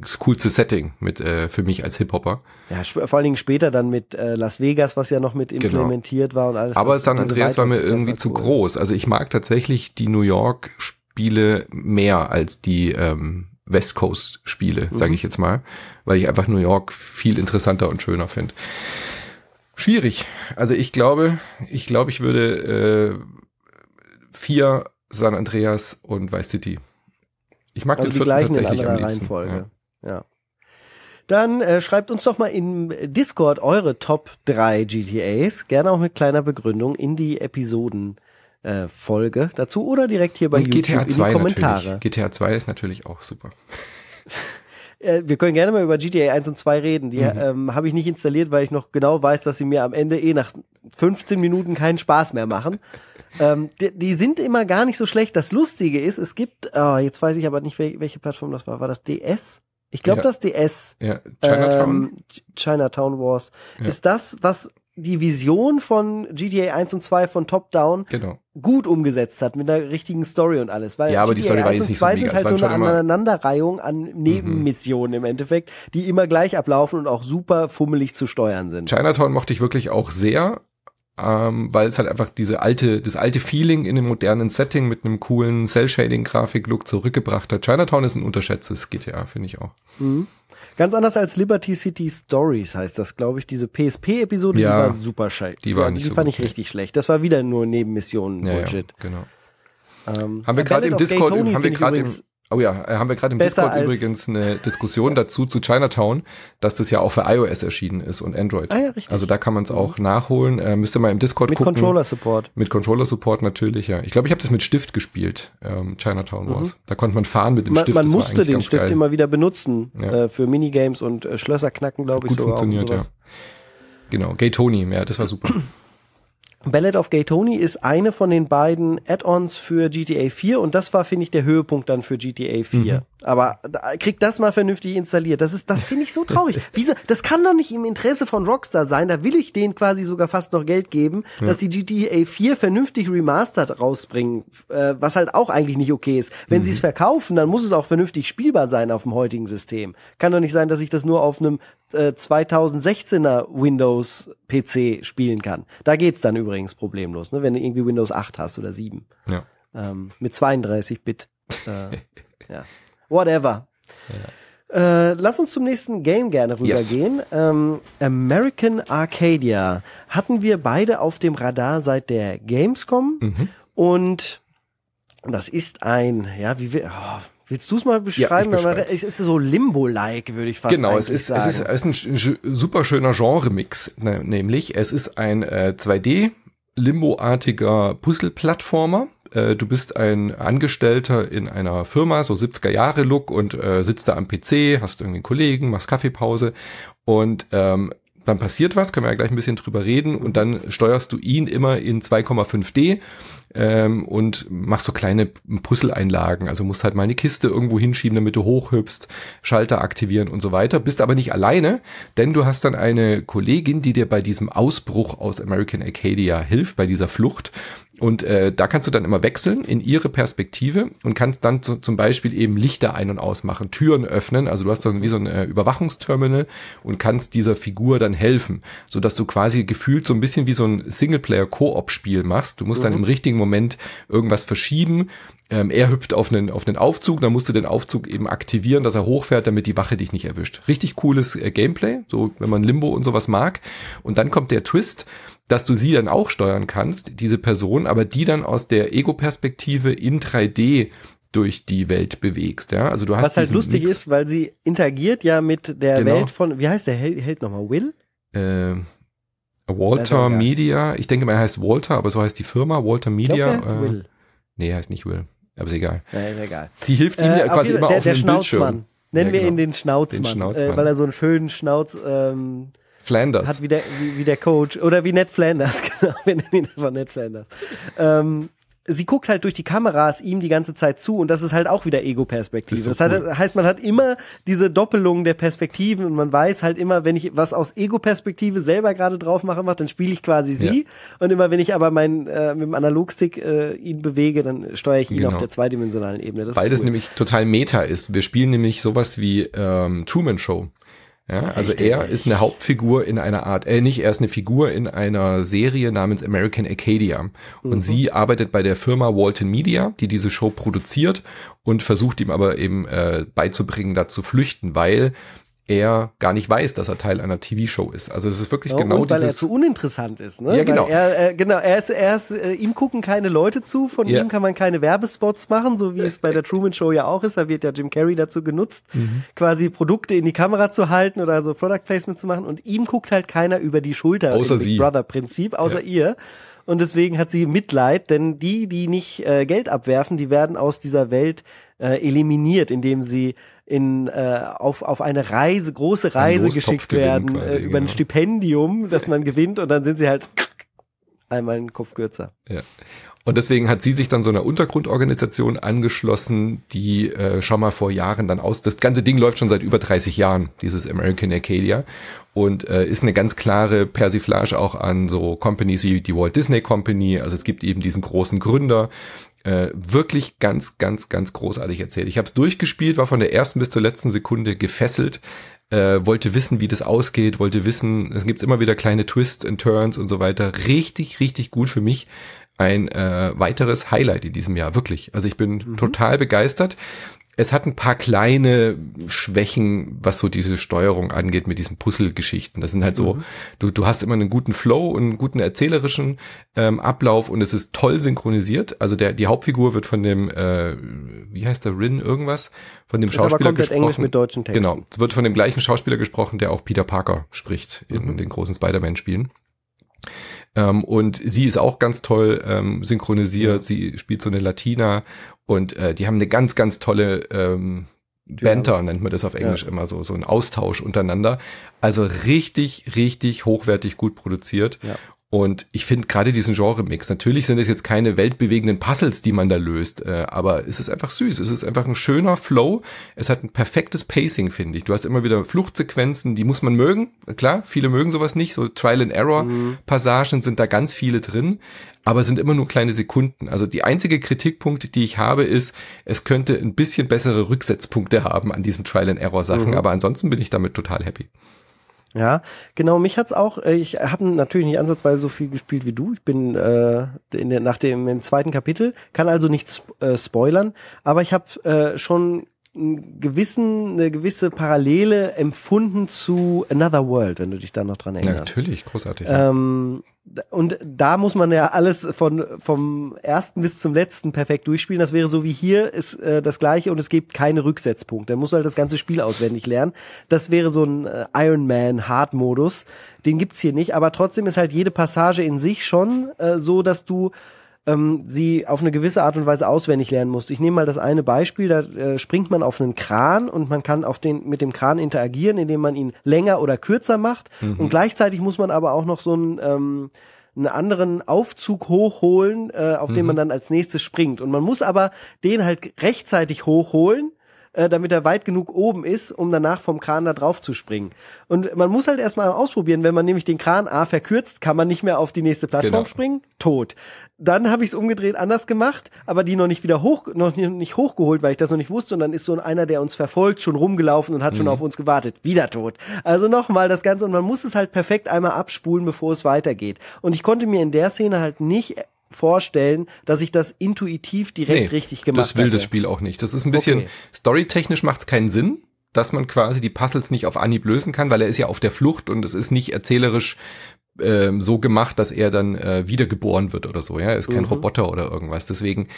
das coolste Setting mit äh, für mich als Hip Hopper. Ja, vor allen Dingen später dann mit äh, Las Vegas, was ja noch mit genau. implementiert genau. war und alles. Aber San Andreas war mir irgendwie zu cool. groß. Also ich mag tatsächlich die New York Spiele mehr als die ähm, West Coast Spiele, mhm. sage ich jetzt mal, weil ich einfach New York viel interessanter und schöner finde. Schwierig. Also ich glaube, ich glaube, ich würde äh, vier San Andreas und Vice City. Ich mag also den die gleichen in anderer Reihenfolge. Ja. ja. Dann äh, schreibt uns doch mal im Discord eure Top 3 GTAs, gerne auch mit kleiner Begründung in die Episoden äh, Folge dazu oder direkt hier bei Und YouTube GTA 2 in die Kommentare. Natürlich. GTA 2 ist natürlich auch super. Äh, wir können gerne mal über GTA 1 und 2 reden. Die mhm. ähm, habe ich nicht installiert, weil ich noch genau weiß, dass sie mir am Ende eh nach 15 Minuten keinen Spaß mehr machen. ähm, die, die, sind immer gar nicht so schlecht. Das Lustige ist, es gibt, oh, jetzt weiß ich aber nicht, welche Plattform das war. War das DS? Ich glaube, ja. das DS. Ja, Chinatown. Ähm, Chinatown Wars. Ja. Ist das, was die Vision von GTA 1 und 2 von Top Down genau. gut umgesetzt hat mit einer richtigen Story und alles. Weil ja, aber GTA die Story 1 und 2 so sind halt nur eine Aneinanderreihung an Nebenmissionen mhm. im Endeffekt, die immer gleich ablaufen und auch super fummelig zu steuern sind. Chinatown mochte ich wirklich auch sehr, ähm, weil es halt einfach diese alte, das alte Feeling in dem modernen Setting mit einem coolen Cell-Shading-Grafik-Look zurückgebracht hat. Chinatown ist ein unterschätztes GTA, finde ich auch. Mhm. Ganz anders als Liberty City Stories heißt das, glaube ich. Diese PSP-Episode, Ja, die war super scheiße. die war also nicht die so fand gut, ich nee. richtig schlecht. Das war wieder nur Nebenmissionen Ja, ja, genau. Ähm, Haben wir ja, gerade im Discord, haben wir gerade im, oh ja, äh, haben wir gerade im besser Discord übrigens eine Diskussion dazu zu Chinatown, dass das ja auch für iOS erschienen ist und Android. Ah ja, richtig. Also da kann man es auch nachholen. Äh, müsst ihr mal im Discord mit gucken. Controller-Support. Mit Controller-Support natürlich, ja. Ich glaube, ich habe das mit Stift gespielt, ähm, Chinatown Wars. Da konnte man fahren mit dem Mhm. Man, Stift. man das musste den Stift geil. immer wieder benutzen Ja. äh, für Minigames und äh, Schlösser knacken, glaube ich, gut sogar. funktioniert, ja. Genau, Gay Tony, ja, das war super. Ballad of Gay Tony ist eine von den beiden Add-ons für GTA 4 und das war, finde ich, der Höhepunkt dann für GTA 4. Mhm. Aber da- kriegt das mal vernünftig installiert. Das ist, das finde ich so traurig. Wieso? Das kann doch nicht im Interesse von Rockstar sein. Da will ich denen quasi sogar fast noch Geld geben, dass die GTA 4 vernünftig remastered rausbringen, äh, was halt auch eigentlich nicht okay ist. Wenn sie es verkaufen, dann muss es auch vernünftig spielbar sein auf dem heutigen System. Kann doch nicht sein, dass ich das nur auf einem äh, 2016er Windows PC spielen kann. Da geht's dann übrigens problemlos, ne? wenn du irgendwie Windows 8 hast oder 7 ja. ähm, mit 32 Bit. Äh, ja. Whatever. Äh, lass uns zum nächsten Game gerne Yes. rübergehen. Ähm, American Arcadia hatten wir beide auf dem Radar seit der Gamescom Mhm. und das ist ein, ja, wie wir, oh, willst du es mal beschreiben? beschreib's. es ist so Limbo-like, würde ich fast Genau, es ist, sagen. es ist, es ist ein super schöner Genre-Mix, ne, nämlich es ist ein äh, 2D-Limbo-artiger Puzzle-Plattformer. Äh, du bist ein Angestellter in einer Firma, so 70er-Jahre-Look und äh, sitzt da am PC, hast irgendwie einen Kollegen, machst Kaffeepause und ähm, dann passiert was, können wir ja gleich ein bisschen drüber reden und dann steuerst du ihn immer in 2,5D ähm, und machst so kleine Puzzle-Einlagen. Also musst halt mal eine Kiste irgendwo hinschieben, damit du hochhüpfst, Schalter aktivieren und so weiter. Bist aber nicht alleine, denn du hast dann eine Kollegin, die dir bei diesem Ausbruch aus American Arcadia hilft, bei dieser Flucht. Und äh, da kannst du dann immer wechseln in ihre Perspektive und kannst dann zu, zum Beispiel eben Lichter ein- und ausmachen, Türen öffnen. Also du hast dann wie so ein äh, Überwachungsterminal und kannst dieser Figur dann helfen, so dass du quasi gefühlt so ein bisschen wie so ein Singleplayer-Koop-Spiel machst. Du musst dann im richtigen Moment irgendwas verschieben. Ähm, er hüpft auf einen, auf einen Aufzug, dann musst du den Aufzug eben aktivieren, dass er hochfährt, damit die Wache dich nicht erwischt. Richtig cooles äh, Gameplay, so wenn man Limbo und sowas mag. Und dann kommt der Twist, dass du sie dann auch steuern kannst, diese Person, aber die dann aus der Ego-Perspektive in 3D durch die Welt bewegst. Ja? Also du hast Was halt lustig Mix, ist, weil sie interagiert ja mit der Genau. Welt von, wie heißt der Held, Held nochmal? Will? äh, Walter auch geil. Media. Ich denke mal, er heißt Walter, aber so heißt die Firma, Walter Ich Media. der heißt äh, Will. Nee, er heißt nicht Will. Aber ist egal. Ja, ist egal. Sie hilft ihm ja Äh, quasi jeden- immer der, auf der den Schnauzmann. Bildschirm. Nennen Ja, wir genau. ihn den Schnauzmann, Den Schnauzmann. Äh, weil er so einen schönen Schnauz ähm, Flanders. hat wie der, wie, wie der Coach oder wie Ned Flanders, genau, wir nennen ihn einfach Ned Flanders. Ähm, sie guckt halt durch die Kameras ihm die ganze Zeit zu und das ist halt auch wieder Ego-Perspektive. Das Das, heißt, man hat immer diese Doppelung der Perspektiven und man weiß halt immer, wenn ich was aus Ego-Perspektive selber gerade drauf mache, mache, dann spiele ich quasi sie und immer wenn ich aber mein, äh, mit dem Analogstick äh, ihn bewege, dann steuere ich ihn Genau. auf der zweidimensionalen Ebene. Das Beides cool. nämlich total Meta ist. Wir spielen nämlich sowas wie ähm, Truman Show. Ja, also Richtig. er ist eine Hauptfigur in einer Art, äh, nicht, er ist eine Figur in einer Serie namens American Arcadia. Und Mhm. sie arbeitet bei der Firma Walton Media, die diese Show produziert und versucht ihm aber eben äh, beizubringen, da zu flüchten, weil er gar nicht weiß, dass er Teil einer TV-Show ist. Also es ist wirklich Ja, genau und weil er dieses. zu uninteressant ist, ne? Ja, genau. Weil er, äh, genau, er ist, er ist, äh, ihm gucken keine Leute zu, von Ja. ihm kann man keine Werbespots machen, so wie es bei der Truman Show ja auch ist. Da wird ja Jim Carrey dazu genutzt, Mhm. quasi Produkte in die Kamera zu halten oder so Product Placement zu machen. Und ihm guckt halt keiner über die Schulter Außer im Big sie. Brother Prinzip, außer ihr. Und deswegen hat sie Mitleid, denn die, die nicht äh, Geld abwerfen, die werden aus dieser Welt äh, eliminiert, indem sie in, äh, auf, auf eine Reise, große Reise geschickt werden, quasi, äh, über ein genau. Stipendium, das man gewinnt und dann sind sie halt einmal einen Kopf kürzer. Ja. Und deswegen hat sie sich dann so einer Untergrundorganisation angeschlossen, die äh, schon mal vor Jahren dann aus. Das ganze Ding läuft schon seit über 30 Jahren, dieses American Arcadia. Und äh, ist eine ganz klare Persiflage auch an so Companies wie die Walt Disney Company. Also es gibt eben diesen großen Gründer, Äh, wirklich ganz, ganz, ganz großartig erzählt. Ich habe es durchgespielt, war von der ersten bis zur letzten Sekunde gefesselt, äh, wollte wissen, wie das ausgeht, wollte wissen, es gibt immer wieder kleine Twists and Turns und so weiter. Richtig, richtig gut für mich. Ein äh, weiteres Highlight in diesem Jahr, wirklich. Also ich bin mhm. total begeistert. Es hat ein paar kleine Schwächen, was so diese Steuerung angeht mit diesen Puzzle-Geschichten. Das sind halt so, mhm. du, du hast immer einen guten Flow und einen guten erzählerischen ähm, Ablauf und es ist toll synchronisiert. Also der, die Hauptfigur wird von dem, äh, wie heißt der, Rin irgendwas? Von dem ist Schauspieler aber komplett gesprochen. Englisch mit deutschen Texten. Genau, es wird von dem gleichen Schauspieler gesprochen, der auch Peter Parker spricht in mhm. den großen Spider-Man-Spielen. Ähm, und sie ist auch ganz toll ähm, synchronisiert. Ja. Sie spielt so eine Latina und äh, die haben eine ganz, ganz tolle ähm, Banter, nennt man das auf Englisch ja. immer so, so ein Austausch untereinander. Also richtig, richtig hochwertig gut produziert. Ja. Und ich finde gerade diesen Genre-Mix, natürlich sind es jetzt keine weltbewegenden Puzzles, die man da löst, äh, aber es ist einfach süß. Es ist einfach ein schöner Flow. Es hat ein perfektes Pacing, finde ich. Du hast immer wieder Fluchtsequenzen, die muss man mögen. Klar, viele mögen sowas nicht. So Trial-and-Error-Passagen mhm. sind da ganz viele drin, aber sind immer nur kleine Sekunden. Also die einzige Kritikpunkt, die ich habe, ist, es könnte ein bisschen bessere Rücksetzpunkte haben an diesen Trial-and-Error-Sachen, mhm. aber ansonsten bin ich damit total happy. Ja, genau, mich hat's auch, äh, ich habe natürlich nicht ansatzweise so viel gespielt wie du. Ich bin äh, in der, nach dem im zweiten Kapitel, kann also nichts äh, spoilern, aber ich habe äh, schon einen gewissen, eine gewisse Parallele empfunden zu Another World, wenn du dich da noch dran erinnerst. Ja, natürlich, großartig. Ähm, und da muss man ja alles von vom ersten bis zum letzten perfekt durchspielen. Das wäre so wie hier ist äh, das gleiche und es gibt keine Rücksetzpunkte. Da musst du halt das ganze Spiel auswendig lernen. Das wäre so ein äh, Iron Man Hard Modus. Den gibt's hier nicht, aber trotzdem ist halt jede Passage in sich schon äh, so, dass du ähm, sie auf eine gewisse Art und Weise auswendig lernen musst. Ich nehme mal das eine Beispiel, da äh, springt man auf einen Kran und man kann auf den, mit dem Kran interagieren, indem man ihn länger oder kürzer macht. Mhm. Und gleichzeitig muss man aber auch noch so einen, ähm, einen anderen Aufzug hochholen, äh, auf mhm. den man dann als nächstes springt. Und man muss aber den halt rechtzeitig hochholen, äh, damit er weit genug oben ist, um danach vom Kran da drauf zu springen. Und man muss halt erstmal ausprobieren, wenn man nämlich den Kran A verkürzt, kann man nicht mehr auf die nächste Plattform genau. springen, tot. Dann habe ich es umgedreht anders gemacht, aber die noch nicht wieder hoch, noch nicht hochgeholt, weil ich das noch nicht wusste. Und dann ist so einer, der uns verfolgt, schon rumgelaufen und hat mhm. schon auf uns gewartet. Wieder tot. Also nochmal das Ganze. Und man muss es halt perfekt einmal abspulen, bevor es weitergeht. Und ich konnte mir in der Szene halt nicht vorstellen, dass ich das intuitiv direkt nee, richtig gemacht habe. Das will hatte. das Spiel auch nicht. Das ist ein bisschen, okay. storytechnisch macht es keinen Sinn, dass man quasi die Puzzles nicht auf Anhieb lösen kann, weil er ist ja auf der Flucht und es ist nicht erzählerisch ähm, so gemacht, dass er dann äh, wiedergeboren wird oder so. Ja, er ist kein mhm. Roboter oder irgendwas. Deswegen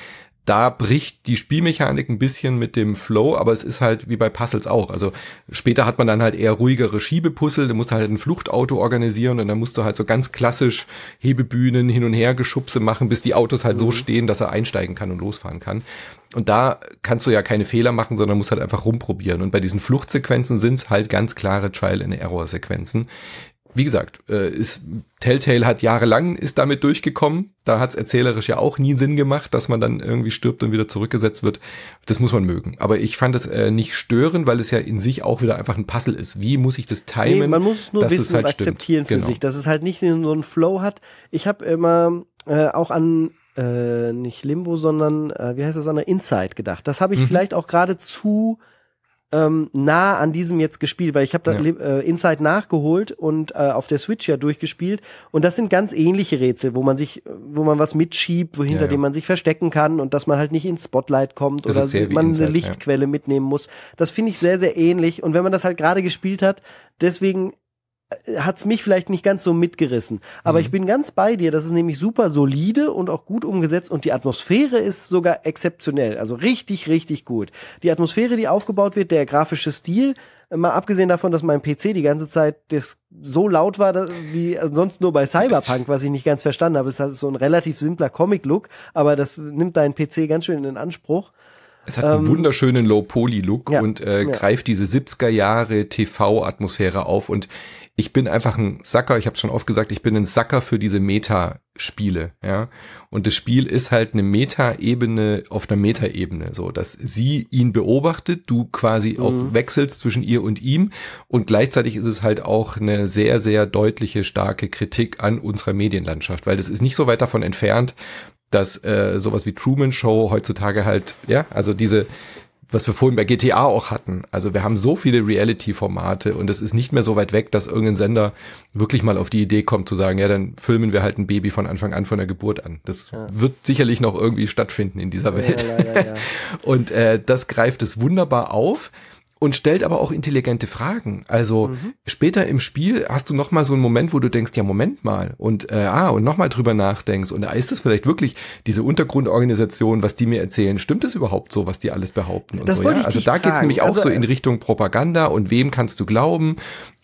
da bricht die Spielmechanik ein bisschen mit dem Flow, aber es ist halt wie bei Puzzles auch. Also später hat man dann halt eher ruhigere Schiebepuzzle, da musst du halt ein Fluchtauto organisieren und dann musst du halt so ganz klassisch Hebebühnen hin und her Geschubse machen, bis die Autos halt mhm. so stehen, dass er einsteigen kann und losfahren kann. Und da kannst du ja keine Fehler machen, sondern musst halt einfach rumprobieren. Und bei diesen Fluchtsequenzen sind es halt ganz klare Trial-and-Error-Sequenzen, wie gesagt, äh, ist, Telltale hat jahrelang ist damit durchgekommen. Da hat es erzählerisch ja auch nie Sinn gemacht, dass man dann irgendwie stirbt und wieder zurückgesetzt wird. Das muss man mögen. Aber ich fand es äh, nicht stören, weil es ja in sich auch wieder einfach ein Puzzle ist. Wie muss ich das timen? Nee, man muss nur wissen halt und akzeptieren stimmt. für genau. sich, dass es halt nicht so einen Flow hat. Ich habe immer äh, auch an äh, nicht Limbo, sondern äh, wie heißt das an der Inside gedacht. Das habe ich mhm. vielleicht auch gerade zu ähm, nah an diesem jetzt gespielt, weil ich habe da ja. äh, Inside nachgeholt und äh, auf der Switch ja durchgespielt und das sind ganz ähnliche Rätsel, wo man sich, wo man was mitschiebt, wo hinter ja, ja. dem man sich verstecken kann und dass man halt nicht ins Spotlight kommt das oder man Inside, eine Lichtquelle mitnehmen muss. Das finde ich sehr, sehr ähnlich und wenn man das halt gerade gespielt hat, deswegen hat's mich vielleicht nicht ganz so mitgerissen. Aber mhm. ich bin ganz bei dir. Das ist nämlich super solide und auch gut umgesetzt und die Atmosphäre ist sogar exzeptionell. Also richtig, richtig gut. Die Atmosphäre, die aufgebaut wird, der grafische Stil, mal abgesehen davon, dass mein PC die ganze Zeit das so laut war, dass, wie sonst nur bei Cyberpunk, was ich nicht ganz verstanden habe. Es ist so ein relativ simpler Comic-Look, aber das nimmt deinen PC ganz schön in Anspruch. Es hat einen ähm, wunderschönen Low-Poly-Look ja, und äh, ja. greift diese 70er Jahre TV-Atmosphäre auf und ich bin einfach ein Sacker, ich habe schon oft gesagt, ich bin ein Sacker für diese Meta-Spiele, ja. Und das Spiel ist halt eine Meta-Ebene auf einer Meta-Ebene, so, dass sie ihn beobachtet, du quasi mhm. auch wechselst zwischen ihr und ihm und gleichzeitig ist es halt auch eine sehr, sehr deutliche, starke Kritik an unserer Medienlandschaft, weil das ist nicht so weit davon entfernt, dass äh, sowas wie Truman Show heutzutage halt, ja, also diese was wir vorhin bei GTA auch hatten. Also wir haben so viele Reality-Formate und es ist nicht mehr so weit weg, dass irgendein Sender wirklich mal auf die Idee kommt zu sagen, ja, dann filmen wir halt ein Baby von Anfang an von der Geburt an. Das ja. wird sicherlich noch irgendwie stattfinden in dieser Welt. Ja, ja, und äh, das greift es wunderbar auf und stellt aber auch intelligente Fragen. Also mhm. später im Spiel hast du noch mal so einen Moment, wo du denkst, ja Moment mal und äh, ah und noch mal drüber nachdenkst und da ist das vielleicht wirklich diese Untergrundorganisation, was die mir erzählen, stimmt es überhaupt so, was die alles behaupten und das so. Ja? Also da geht es nämlich auch also, so in Richtung Propaganda und wem kannst du glauben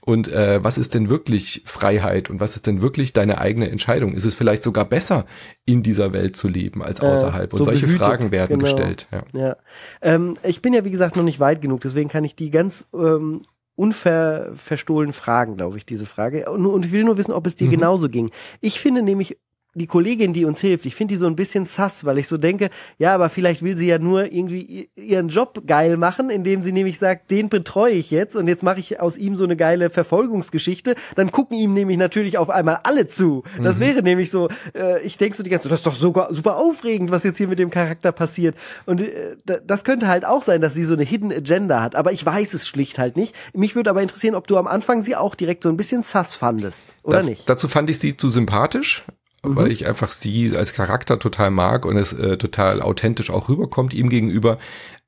und äh, was ist denn wirklich Freiheit und was ist denn wirklich deine eigene Entscheidung? Ist es vielleicht sogar besser, in dieser Welt zu leben als außerhalb? Äh, so und solche behütet, Fragen werden genau. gestellt. Ja. ja. Ähm, ich bin ja, wie gesagt, noch nicht weit genug, deswegen kann ich die ganz ähm, unverstohlen fragen, glaube ich, diese Frage. Und, und, ich will nur wissen, ob es dir mhm. genauso ging. Ich finde nämlich die Kollegin, die uns hilft, ich finde die so ein bisschen sass, weil ich so denke, ja, aber vielleicht will sie ja nur irgendwie ihren Job geil machen, indem sie nämlich sagt, den betreue ich jetzt und jetzt mache ich aus ihm so eine geile Verfolgungsgeschichte. Dann gucken ihm nämlich natürlich auf einmal alle zu. Das mhm. wäre nämlich so, äh, ich denke so die ganze Zeit, das ist doch sogar super aufregend, was jetzt hier mit dem Charakter passiert. Und äh, das könnte halt auch sein, dass sie so eine Hidden Agenda hat, aber ich weiß es schlicht halt nicht. Mich würde aber interessieren, ob du am Anfang sie auch direkt so ein bisschen sass fandest, oder da, nicht? Dazu fand ich sie zu sympathisch mhm. weil ich einfach sie als Charakter total mag und es äh, total authentisch auch rüberkommt ihm gegenüber.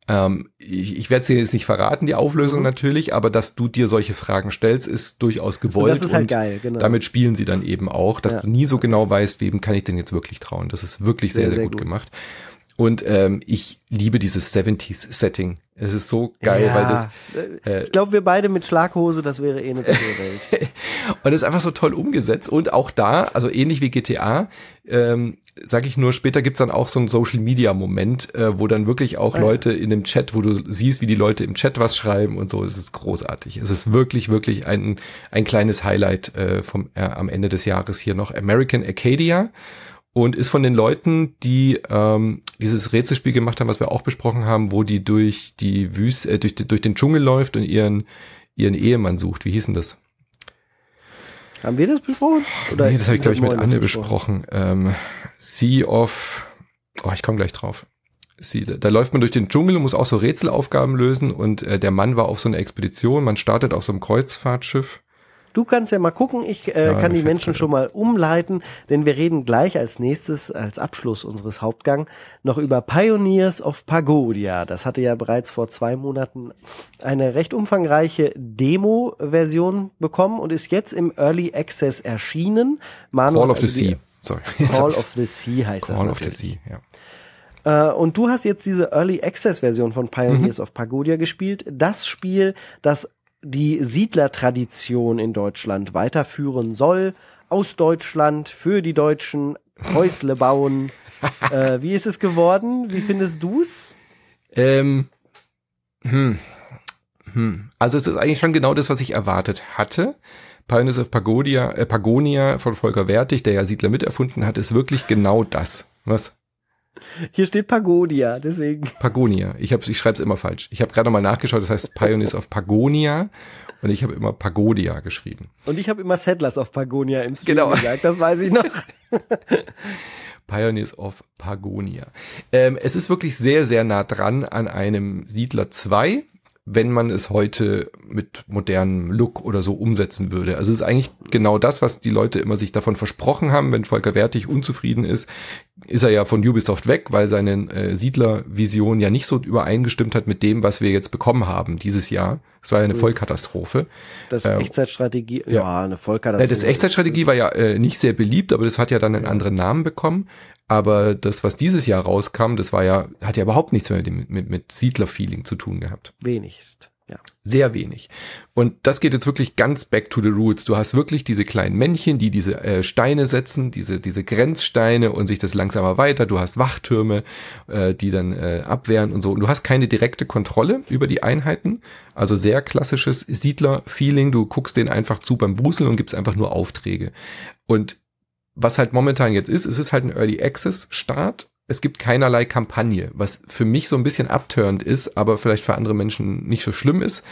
Ähm, ich ich werde sie jetzt nicht verraten, die Auflösung mhm. natürlich, aber dass du dir solche Fragen stellst, ist durchaus gewollt. Und das ist halt geil, genau. Damit spielen sie dann eben auch, dass ja. du nie so genau weißt, wem kann ich denn jetzt wirklich trauen. Das ist wirklich sehr, sehr, sehr gut, gut, gemacht. Und ähm, ich liebe dieses 70s-Setting. Es ist so geil, ja, weil das. Äh, ich glaube, wir beide mit Schlaghose, das wäre eh eine tolle Welt. und es ist einfach so toll umgesetzt. Und auch da, also ähnlich wie GTA, ähm, sag ich nur, später gibt's dann auch so einen Social-Media-Moment, äh, wo dann wirklich auch ah, Leute in dem Chat, wo du siehst, wie die Leute im Chat was schreiben und so. Es ist großartig. Es ist wirklich, wirklich ein, ein kleines Highlight äh, vom, äh, am Ende des Jahres hier noch. American Acadia und ist von den Leuten, die ähm, dieses Rätselspiel gemacht haben, was wir auch besprochen haben, wo die durch die Wüste, äh, durch, durch den Dschungel läuft und ihren ihren Ehemann sucht. Wie hieß denn das? Haben wir das besprochen? Oder nee, das habe ich glaube ich mit Anne besprochen. Ähm, sea of, oh, ich komme gleich drauf. Sie, da läuft man durch den Dschungel und muss auch so Rätselaufgaben lösen und äh, der Mann war auf so einer Expedition. Man startet auf so einem Kreuzfahrtschiff Du kannst ja mal gucken, ich äh, ja, kann die Menschen schon mal umleiten, denn wir reden gleich als nächstes, als Abschluss unseres Hauptgang, noch über Pioneers of Pagodia. Das hatte ja bereits vor zwei Monaten eine recht umfangreiche Demo-Version bekommen und ist jetzt im Early Access erschienen. Manu, Call of the Sea. Sorry. Call of the Sea heißt Call das. Call of the Sea, ja. Äh, und du hast jetzt diese Early Access Version von Pioneers mhm. of Pagodia gespielt. Das Spiel, das die Siedlertradition in Deutschland weiterführen soll. Aus Deutschland, für die Deutschen, Häusle bauen. äh, wie ist es geworden? Wie findest du's? Ähm, hm, hm. Also es ist eigentlich schon genau das, was ich erwartet hatte. Pioneers of Pagodia, äh, Pagonia von Volker Wertig, der ja Siedler miterfunden hat, ist wirklich genau das. Was? Hier steht Pagodia, deswegen. Pagonia. Ich, hab, ich schreibe es immer falsch. Ich habe gerade mal nachgeschaut, das heißt Pioneers of Pagonia und ich habe immer Pagodia geschrieben. Und ich habe immer Settlers of Pagonia im Stream genau. gesagt, das weiß ich noch. Pioneers of Pagonia. Ähm, es ist wirklich sehr, sehr nah dran an einem Siedler 2 wenn man es heute mit modernem Look oder so umsetzen würde. Also es ist eigentlich genau das, was die Leute immer sich davon versprochen haben. Wenn Volker Wertig unzufrieden ist, ist er ja von Ubisoft weg, weil seine äh, Siedler-Vision ja nicht so übereingestimmt hat mit dem, was wir jetzt bekommen haben dieses Jahr. Es war ja eine. Vollkatastrophe. Das äh, Echtzeitstrategie, ja. eine Vollkatastrophe. Das Echtzeitstrategie war ja äh, nicht sehr beliebt, aber das hat ja dann einen anderen Namen bekommen. Aber das, was dieses Jahr rauskam, das war ja, hat ja überhaupt nichts mehr mit, mit, mit Siedler-Feeling zu tun gehabt. Wenigst. Ja. Sehr wenig. Und das geht jetzt wirklich ganz back to the roots. Du hast wirklich diese kleinen Männchen, die diese äh, Steine setzen, diese, diese Grenzsteine und sich das langsamer weiter. Du hast Wachtürme, äh, die dann äh, abwehren und so. Und du hast keine direkte Kontrolle über die Einheiten. Also sehr klassisches Siedler-Feeling. Du guckst denen einfach zu beim Wuseln und gibst einfach nur Aufträge. Und was halt momentan jetzt ist, es ist halt ein Early Access Start. Es gibt keinerlei Kampagne, was für mich so ein bisschen abturnt ist, aber vielleicht für andere Menschen nicht so schlimm ist.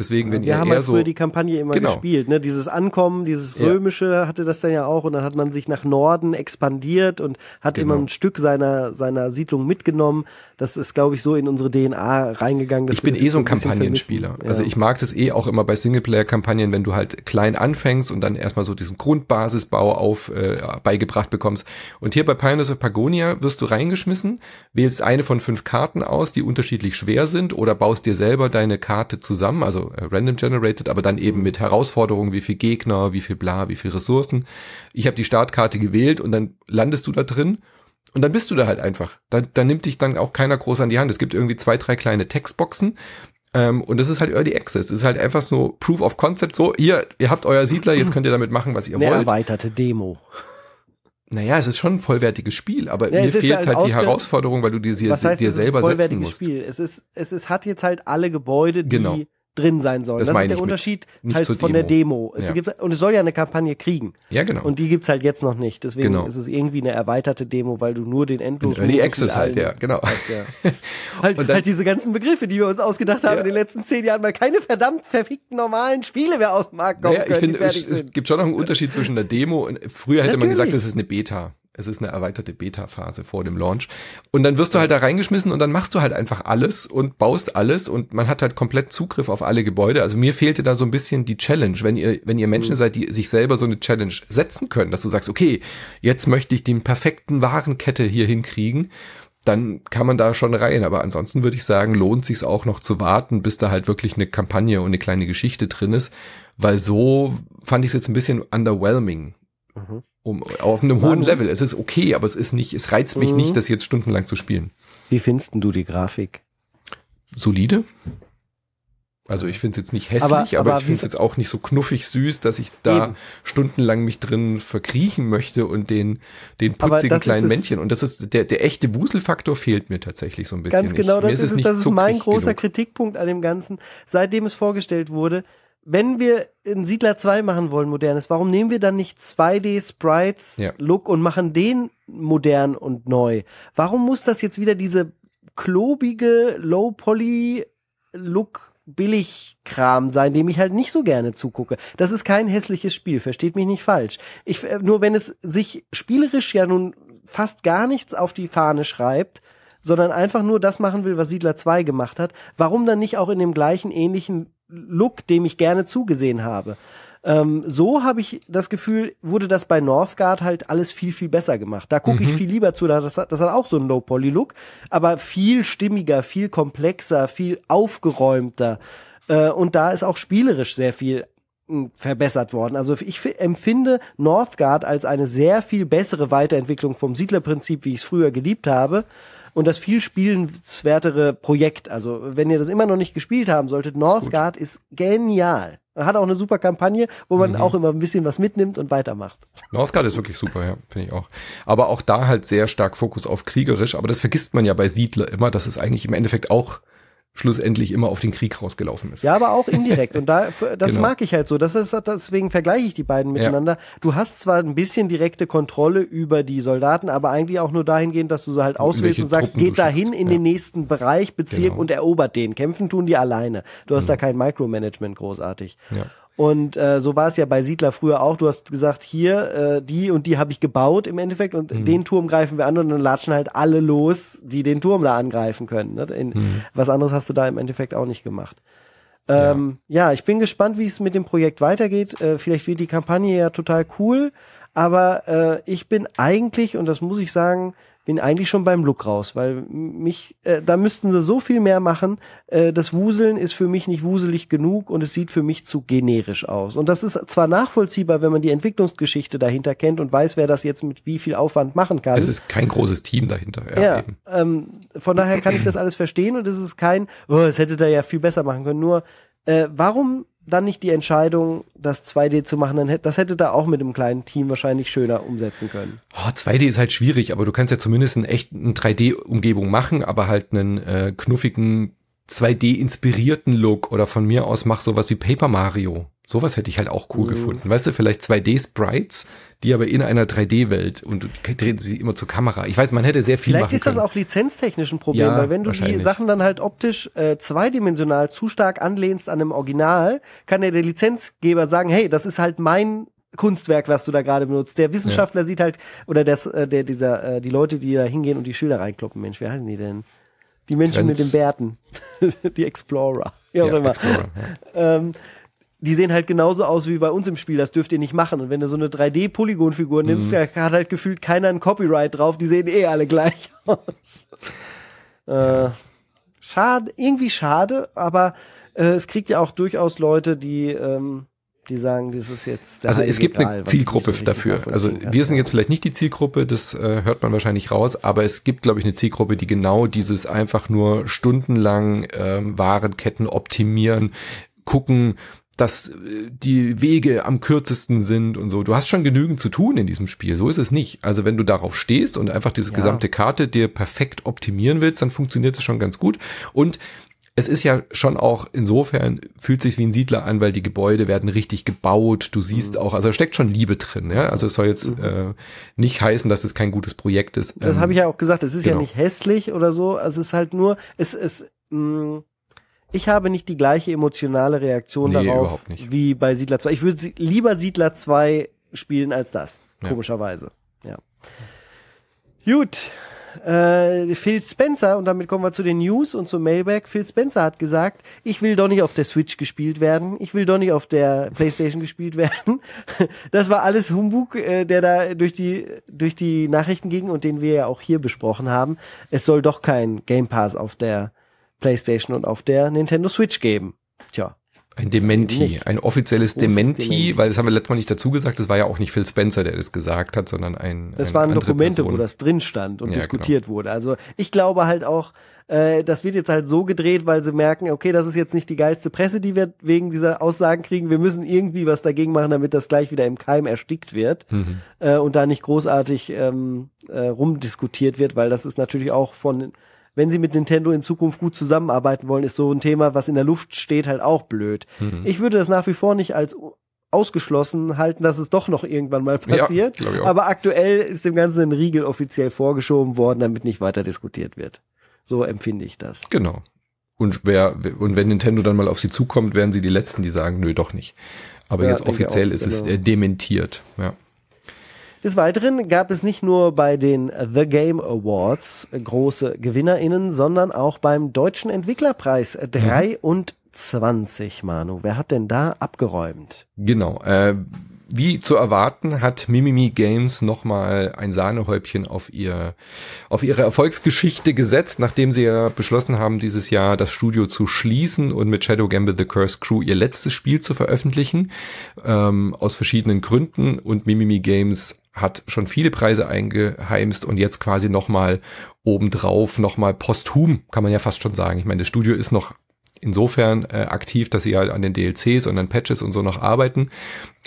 Deswegen, wenn Wir ihr haben eher halt so früher die Kampagne immer Genau. gespielt, ne? Dieses Ankommen, dieses Ja. Römische hatte das dann ja auch und dann hat man sich nach Norden expandiert und hat Genau. immer ein Stück seiner, seiner Siedlung mitgenommen. Das ist, glaube ich, so in unsere DNA reingegangen. ich bin eh so ein Kampagnenspieler. Also Ja. ich mag das eh auch immer bei Singleplayer-Kampagnen, wenn du halt klein anfängst und dann erstmal so diesen Grundbasisbau auf äh, beigebracht bekommst. Und hier bei Pioneers of Pagonia wirst du reingeschmissen, wählst eine von fünf Karten aus, die unterschiedlich schwer sind oder baust dir selber deine Karte zusammen, also äh, random generated, aber dann eben mit Herausforderungen, wie viel Gegner, wie viel bla, wie viel Ressourcen. Ich habe die Startkarte gewählt und dann landest du da drin und dann bist du da halt einfach. Da, da nimmt dich dann auch keiner groß an die Hand. Es gibt irgendwie zwei, drei kleine Textboxen. Ähm, und das ist halt Early Access. Das ist halt einfach so Proof of Concept. So, ihr, ihr habt euer Siedler, jetzt könnt ihr damit machen, was ihr Eine wollt. erweiterte Demo. Naja, es ist schon ein vollwertiges Spiel, aber Ja, mir fehlt halt halt die Herausforderung, weil du dir, Was heißt, dir es ist ein selber setzen vollwertiges musst. Spiel? Es ist, es ist, hat jetzt halt alle Gebäude, die Genau. Drin sein sollen. Das Das, ist der ich Unterschied halt von der Demo. Es Ja. gibt, und es soll ja eine Kampagne kriegen. Ja, genau. Und die gibt's halt jetzt noch nicht. Deswegen Genau. ist es irgendwie eine erweiterte Demo, weil du nur den endlosen Early Access halt, ja, genau. Weißt, ja. halt, Und dann- halt diese ganzen Begriffe, die wir uns ausgedacht haben Ja. in den letzten zehn Jahren, weil keine verdammt verfickten normalen Spiele mehr aus dem Markt kommen Naja, ich können, finde, die fertig es, es gibt schon noch einen Unterschied zwischen der Demo und früher hätte man gesagt, Natürlich. das ist eine Beta. Es ist eine erweiterte Beta-Phase vor dem Launch. Und dann wirst du halt da reingeschmissen und dann machst du halt einfach alles und baust alles und man hat halt komplett Zugriff auf alle Gebäude. Also mir fehlte da so ein bisschen die Challenge. Wenn ihr, wenn ihr Menschen seid, die sich selber so eine Challenge setzen können, dass du sagst, okay, jetzt möchte ich den perfekten Warenkette hier hinkriegen, dann kann man da schon rein. Aber ansonsten würde ich sagen, lohnt sich auch noch zu warten, bis da halt wirklich eine Kampagne und eine kleine Geschichte drin ist, weil so fand ich es jetzt ein bisschen underwhelming. Mhm. Um, auf einem Manu? hohen Level. Es ist okay, aber es ist nicht, es reizt mich Mhm. nicht, das jetzt stundenlang zu spielen. Wie findest du die Grafik? Solide. Also ich finde es jetzt nicht hässlich, Aber- aber, aber ich finde es jetzt auch nicht so knuffig süß, dass ich da Eben. stundenlang mich drin verkriechen möchte und den, den putzigen kleinen Männchen. Und das ist der, der echte Wuselfaktor fehlt mir tatsächlich so ein bisschen. Ganz genau, ich, das ist, es Das ist mein großer genug. Kritikpunkt an dem Ganzen, seitdem es vorgestellt wurde. Wenn wir in Siedler 2 machen wollen, modernes, warum nehmen wir dann nicht 2D-Sprites Ja. Look und machen den modern und neu? Warum muss das jetzt wieder diese klobige, Low-Poly-Look Billigkram sein, dem ich halt nicht so gerne zugucke. Das ist kein hässliches Spiel, versteht mich nicht falsch. Ich, äh, nur wenn es sich spielerisch ja nun fast gar nichts auf die Fahne schreibt, sondern einfach nur das machen will, was Siedler 2 gemacht hat, warum dann nicht auch in dem gleichen ähnlichen Look, dem ich gerne zugesehen habe? Ähm, so habe ich das Gefühl, wurde das bei Northgard halt alles viel, viel besser gemacht. Da gucke ich viel lieber zu, das hat, das hat auch so einen Low-Poly-Look, aber viel stimmiger, viel komplexer, viel aufgeräumter. Äh, und da ist auch spielerisch sehr viel mh, verbessert worden. Also ich empfinde Northgard als eine sehr viel bessere Weiterentwicklung vom Siedlerprinzip, wie ich es früher geliebt habe. Und das viel spielenswertere Projekt. Also, wenn ihr das immer noch nicht gespielt haben solltet, Northgard ist, genial. Hat auch eine super Kampagne, wo man auch immer ein bisschen was mitnimmt und weitermacht. Northgard ist wirklich super, ja, finde ich auch. Aber auch da halt sehr stark Fokus auf kriegerisch. Aber das vergisst man ja bei Siedler immer, dass es eigentlich im Endeffekt auch schlussendlich immer auf den Krieg rausgelaufen ist. Ja, aber auch indirekt. Und da, das Genau. mag ich halt so. Das ist, deswegen vergleiche ich die beiden miteinander. Du hast zwar ein bisschen direkte Kontrolle über die Soldaten, aber eigentlich auch nur dahingehend, dass du sie halt auswählst und sagst, Truppen geht dahin in ja. den nächsten Bereich, Bezirk Genau. und erobert den. Kämpfen tun die alleine. Du hast da kein Micromanagement großartig. Ja. Und äh, so war es ja bei Siedler früher auch. Du hast gesagt, hier, äh, die und die habe ich gebaut im Endeffekt und Mhm. den Turm greifen wir an und dann latschen halt alle los, die den Turm da angreifen können. Ne? In, Mhm. Was anderes hast du da im Endeffekt auch nicht gemacht. Ähm, ja. ich bin gespannt, wie es mit dem Projekt weitergeht. Äh, vielleicht wird die Kampagne ja total cool, aber äh, ich bin eigentlich, und das muss ich sagen, bin eigentlich schon beim Look raus, weil mich, äh, da müssten sie so viel mehr machen. Äh, das Wuseln ist für mich nicht wuselig genug und es sieht für mich zu generisch aus. Und das ist zwar nachvollziehbar, wenn man die Entwicklungsgeschichte dahinter kennt und weiß, wer das jetzt mit wie viel Aufwand machen kann. Es ist kein großes Team dahinter. Ja, Ja, ähm, von daher kann ich das alles verstehen und es ist kein, oh, es hätte da ja viel besser machen können. Nur, äh, warum dann nicht die Entscheidung, das 2D zu machen? Dann hätte, das hätte da auch mit einem kleinen Team wahrscheinlich schöner umsetzen können. Oh, 2D ist halt schwierig, aber du kannst ja zumindest einen echten 3D-Umgebung machen, aber halt einen äh, knuffigen 2D-inspirierten Look oder von mir aus mach sowas wie Paper Mario. Sowas hätte ich halt auch cool mhm. gefunden. Weißt du, vielleicht 2D-Sprites, die aber in einer 3D-Welt und du drehen sie immer zur Kamera. Ich weiß, man hätte sehr viel Vielleicht ist das auch lizenztechnisch ein Problem, ja, weil wenn du die Sachen dann halt optisch äh, zweidimensional zu stark anlehnst an einem Original, kann ja der Lizenzgeber sagen, hey, das ist halt mein Kunstwerk, was du da gerade benutzt. Der Wissenschaftler ja. sieht halt, oder das, äh, der, dieser, äh, die Leute, die da hingehen und die Schilder reinkloppen, Mensch, wie heißen die denn? Die Menschen Trends. mit den Bärten. die Explorer. Wie auch ja, immer. Explorer, ja. ähm, die sehen halt genauso aus wie bei uns im Spiel. Das dürft ihr nicht machen. Und wenn du so eine 3D-Polygon-Figur nimmst, mhm. hat halt gefühlt keiner ein Copyright drauf. Die sehen eh alle gleich aus. äh, schade, irgendwie schade, aber äh, es kriegt ja auch durchaus Leute, die ähm, die sagen, das ist jetzt der Also es gibt Gral, eine Zielgruppe so dafür. Also wir sind jetzt vielleicht nicht die Zielgruppe, das äh, hört man wahrscheinlich raus, aber es gibt, glaube ich, eine Zielgruppe, die genau dieses einfach nur stundenlang ähm, Warenketten optimieren, gucken, dass äh, die Wege am kürzesten sind und so. Du hast schon genügend zu tun in diesem Spiel. So ist es nicht. Also wenn du darauf stehst und einfach diese ja. gesamte Karte dir perfekt optimieren willst, dann funktioniert es schon ganz gut. Und es ist ja schon auch insofern fühlt sich wie ein Siedler an, weil die Gebäude werden richtig gebaut. Du siehst mhm. auch, also da steckt schon Liebe drin. Ja, also es soll jetzt mhm. äh, nicht heißen, dass es kein gutes Projekt ist. Das ähm, habe ich ja auch gesagt. Es ist genau. ja nicht hässlich oder so. Also es ist halt nur, es ist mh, mm, ich habe nicht die gleiche emotionale Reaktion nee, darauf wie bei Siedler 2. Ich würde lieber Siedler 2 spielen als das, ja. komischerweise. Ja. Gut. Äh, Phil Spencer, und damit kommen wir zu den News und zum Mailback. Phil Spencer hat gesagt, ich will doch nicht auf der Switch gespielt werden, ich will doch nicht auf der Playstation gespielt werden. Das war alles Humbug, äh, der da durch die, durch die Nachrichten ging und den wir ja auch hier besprochen haben. Es soll doch kein Game Pass auf der PlayStation und auf der Nintendo Switch geben. Tja. Ein Dementi, ein offizielles Dementi, Dementi, weil das haben wir letztes Mal nicht dazu gesagt, das war ja auch nicht Phil Spencer, der das gesagt hat, sondern ein. Das ein waren Dokumente, Person. wo das drin stand und ja, diskutiert genau. wurde. Also ich glaube halt auch, äh, das wird jetzt halt so gedreht, weil sie merken, okay, das ist jetzt nicht die geilste Presse, die wir wegen dieser Aussagen kriegen. Wir müssen irgendwie was dagegen machen, damit das gleich wieder im Keim erstickt wird mhm. äh, und da nicht großartig ähm, äh, rumdiskutiert wird, weil das ist natürlich auch von wenn sie mit Nintendo in Zukunft gut zusammenarbeiten wollen, ist so ein Thema, was in der Luft steht, halt auch blöd. Mhm. Ich würde das nach wie vor nicht als ausgeschlossen halten, dass es doch noch irgendwann mal passiert. Ja, aber aktuell ist dem Ganzen ein Riegel offiziell vorgeschoben worden, damit nicht weiter diskutiert wird. So empfinde ich das. Genau. Und wer, und wenn Nintendo dann mal auf sie zukommt, werden sie die Letzten, die sagen, nö, doch nicht. Aber ja, jetzt offiziell auch, ist genau. es äh, dementiert, ja. Des Weiteren gab es nicht nur bei den The Game Awards große GewinnerInnen, sondern auch beim Deutschen Entwicklerpreis 23, Manu. Wer hat denn da abgeräumt? Genau. Äh, wie zu erwarten, hat Mimimi Games nochmal ein Sahnehäubchen auf ihr, auf ihre Erfolgsgeschichte gesetzt, nachdem sie ja beschlossen haben, dieses Jahr das Studio zu schließen und mit Shadow Gamble The Curse Crew ihr letztes Spiel zu veröffentlichen, ähm, aus verschiedenen Gründen und Mimimi Games hat schon viele Preise eingeheimst und jetzt quasi nochmal obendrauf, nochmal posthum, kann man ja fast schon sagen. Ich meine, das Studio ist noch insofern äh, aktiv, dass sie halt an den DLCs und an Patches und so noch arbeiten.